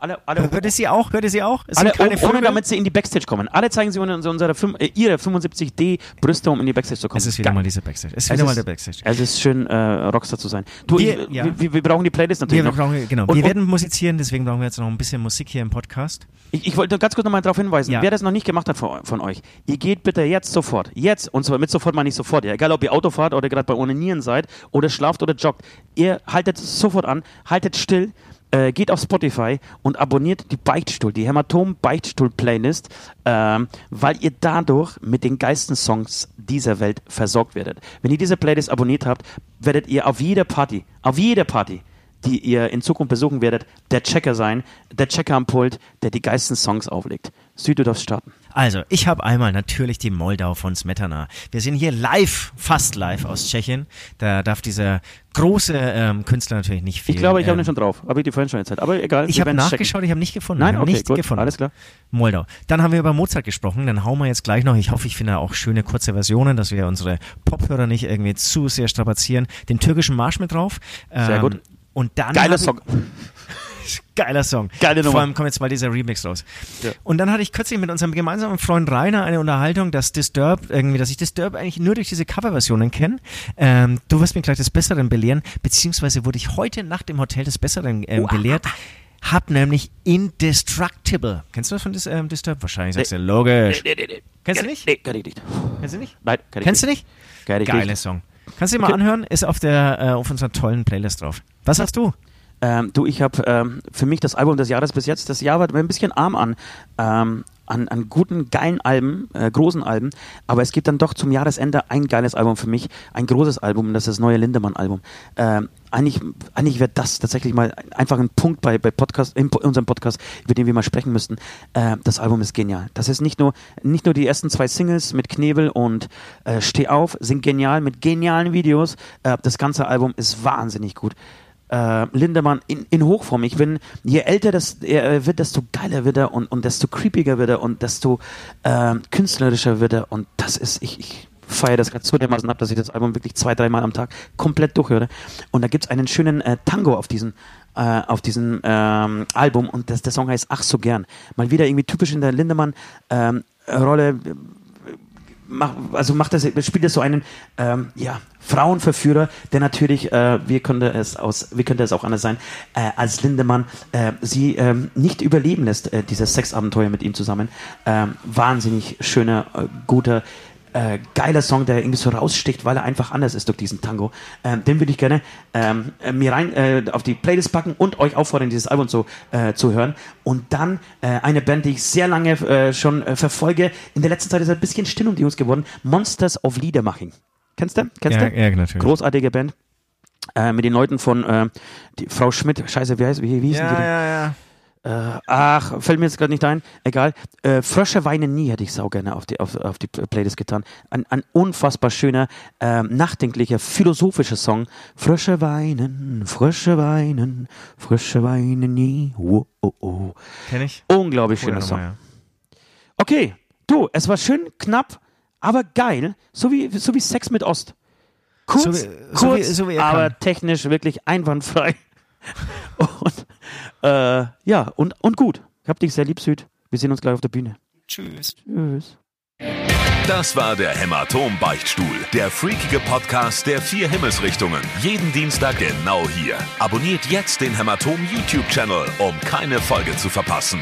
Speaker 4: Alle, alle,
Speaker 3: Hört ihr sie auch? Hört ihr sie auch? Es
Speaker 4: alle
Speaker 3: sind keine
Speaker 4: ohne, ohne damit sie in die Backstage kommen. Alle zeigen sie unsere, unsere fünf- äh, ihre 75D Brüste, um in die Backstage zu kommen.
Speaker 3: Es ist wieder
Speaker 4: Geil.
Speaker 3: mal diese Backstage. Es ist
Speaker 4: Es
Speaker 3: wieder mal
Speaker 4: ist-
Speaker 3: der Backstage.
Speaker 4: Es ist schön, äh, Rockstar zu sein. Du,
Speaker 3: Wir-
Speaker 4: ich,
Speaker 3: ja.
Speaker 4: wir, wir brauchen die Playlist natürlich
Speaker 3: Wir,
Speaker 4: noch.
Speaker 3: brauchen, genau.
Speaker 4: Und-
Speaker 3: wir
Speaker 4: und-
Speaker 3: werden musizieren, deswegen brauchen wir jetzt noch ein bisschen Musik hier im Podcast.
Speaker 4: Ich, ich wollte ganz kurz nochmal darauf hinweisen,
Speaker 3: Ja.
Speaker 4: wer das noch nicht gemacht hat von, von euch, ihr geht bitte jetzt sofort, jetzt, und zwar mit sofort meine ich sofort, ja, egal ob ihr Auto fahrt oder gerade bei Onanieren seid oder schlaft oder joggt, ihr haltet es sofort an, haltet still, äh, geht auf Spotify und abonniert die Beichtstuhl, die Hämatom-Beichtstuhl-Playlist, ähm, weil ihr dadurch mit den geilsten Songs dieser Welt versorgt werdet. Wenn ihr diese Playlist abonniert habt, werdet ihr auf jeder Party, auf jeder Party, die ihr in Zukunft besuchen werdet, der Checker sein, der Checker am Pult, der die geilsten Songs auflegt. Süd, du darfst starten.
Speaker 3: Also, ich habe einmal natürlich die Moldau von Smetana. Wir sind hier live, fast live aus Tschechien. Da darf dieser große ähm, Künstler natürlich nicht fehlen.
Speaker 4: Ich glaube, ich habe
Speaker 3: ähm,
Speaker 4: ihn schon drauf. Habe ich die vorhin schon erzählt. Aber egal.
Speaker 3: Ich habe nachgeschaut, ich habe nicht gefunden.
Speaker 4: Nein, okay,
Speaker 3: nicht
Speaker 4: gut,
Speaker 3: gefunden.
Speaker 4: alles klar.
Speaker 3: Moldau. Dann haben wir über Mozart gesprochen, dann hauen wir jetzt gleich noch, ich hoffe, ich finde auch schöne kurze Versionen, dass wir unsere Pophörer nicht irgendwie zu sehr strapazieren, den türkischen Marsch mit drauf.
Speaker 4: Sehr
Speaker 3: Ähm,
Speaker 4: gut.
Speaker 3: Und dann
Speaker 4: Geiler
Speaker 3: ich-
Speaker 4: Song.
Speaker 3: Geiler Song.
Speaker 4: Geile Nummer.
Speaker 3: Vor allem kommt jetzt mal dieser Remix raus.
Speaker 4: Ja.
Speaker 3: Und dann hatte ich kürzlich mit unserem gemeinsamen Freund Rainer eine Unterhaltung, dass Disturbed irgendwie, dass ich Disturbed eigentlich nur durch diese Coverversionen kenne. Ähm, du wirst mich gleich des Besseren belehren, beziehungsweise wurde ich heute Nacht im Hotel des Besseren ähm, belehrt. Hab nämlich Indestructible. Kennst du das von Dis ähm, Disturbed? Wahrscheinlich sagst du, logisch.
Speaker 4: Nee, nee, nee.
Speaker 3: Kennst du nicht?
Speaker 4: Nee, kenn ich nicht.
Speaker 3: Kennst du nicht?
Speaker 4: Nein, kenn ich
Speaker 3: Kennst du
Speaker 4: nicht.
Speaker 3: nicht?
Speaker 4: Kenn ich
Speaker 3: Geiler
Speaker 4: nicht.
Speaker 3: Song. Kannst du dir mal
Speaker 4: Okay.
Speaker 3: anhören? Ist auf der äh, auf unserer tollen Playlist drauf. Was hast du?
Speaker 4: Ähm, du, ich habe ähm, für mich das Album des Jahres bis jetzt, das Jahr war mir ein bisschen arm an, ähm, an, an guten, geilen Alben, äh, großen Alben, aber es gibt dann doch zum Jahresende ein geiles Album für mich, ein großes Album, das ist das neue Lindemann-Album. Ähm, eigentlich eigentlich wäre das tatsächlich mal einfach ein Punkt bei, bei Podcast, in unserem Podcast, über den wir mal sprechen müssten. Äh, das Album ist genial. Das ist nicht nur, nicht nur die ersten zwei Singles mit Knebel und äh, Steh auf, sind genial, mit genialen Videos. Äh, das ganze Album ist wahnsinnig gut äh, Lindemann in, in Hochform. Ich bin, je älter das er wird, desto geiler wird er und, und desto creepiger wird er und desto ähm, künstlerischer wird er. Und das ist, ich, ich feiere das gerade so dermaßen ab, dass ich das Album wirklich zwei, dreimal am Tag komplett durchhöre. Und da gibt es einen schönen äh, Tango auf diesem äh, auf diesem ähm, Album und das, der Song heißt Ach so gern. Mal wieder irgendwie typisch in der Lindemann ähm, Rolle mach, also macht das, spielt das so einen ähm, ja, Frauenverführer, der natürlich, äh, wie könnte es aus, wie könnte es auch anders sein, äh, als Lindemann äh, sie ähm, nicht überleben lässt, äh, dieses Sexabenteuer mit ihm zusammen. Ähm, wahnsinnig schöner, äh, guter, äh, geiler Song, der irgendwie so raussticht, weil er einfach anders ist durch diesen Tango. Ähm, den würde ich gerne ähm, äh, mir rein äh, auf die Playlist packen und euch auffordern, dieses Album zu, äh, zu hören. Und dann äh, eine Band, die ich sehr lange äh, schon äh, verfolge. In der letzten Zeit ist ein bisschen still um die uns geworden. Monsters of Liedermaching. Kennst du? Kennst
Speaker 3: Ja,
Speaker 4: du?
Speaker 3: ja, natürlich.
Speaker 4: Großartige Band. Äh, mit den Leuten von äh, die, Frau Schmidt, scheiße, wie heißt wie, wie hießen die? denn?
Speaker 3: ja.
Speaker 4: Äh, ach, fällt mir jetzt gerade nicht ein. Egal. Äh, Frösche weinen nie hätte ich sau gerne auf die, auf, auf die Playlist getan. Ein, ein unfassbar schöner, ähm, nachdenklicher, philosophischer Song. Frösche weinen, Frösche weinen, Frösche weinen nie. Oh, oh, oh.
Speaker 3: Kenn ich?
Speaker 4: Unglaublich schöner
Speaker 3: nochmal,
Speaker 4: Song.
Speaker 3: ja.
Speaker 4: Okay, du, es war schön knapp, aber geil. So wie, so wie Sex mit Ost. Kurz,
Speaker 3: So wie-
Speaker 4: kurz
Speaker 3: so wie- so wie er
Speaker 4: aber
Speaker 3: kann.
Speaker 4: technisch wirklich einwandfrei. und, äh, ja, und, und gut. Ich hab dich sehr lieb, Süd. Wir sehen uns gleich auf der Bühne.
Speaker 8: Tschüss.
Speaker 4: Tschüss.
Speaker 1: Das war der Hämatom-Beichtstuhl, der freakige Podcast der vier Himmelsrichtungen. Jeden Dienstag genau hier. Abonniert jetzt den Hämatom YouTube-Channel, um keine Folge zu verpassen.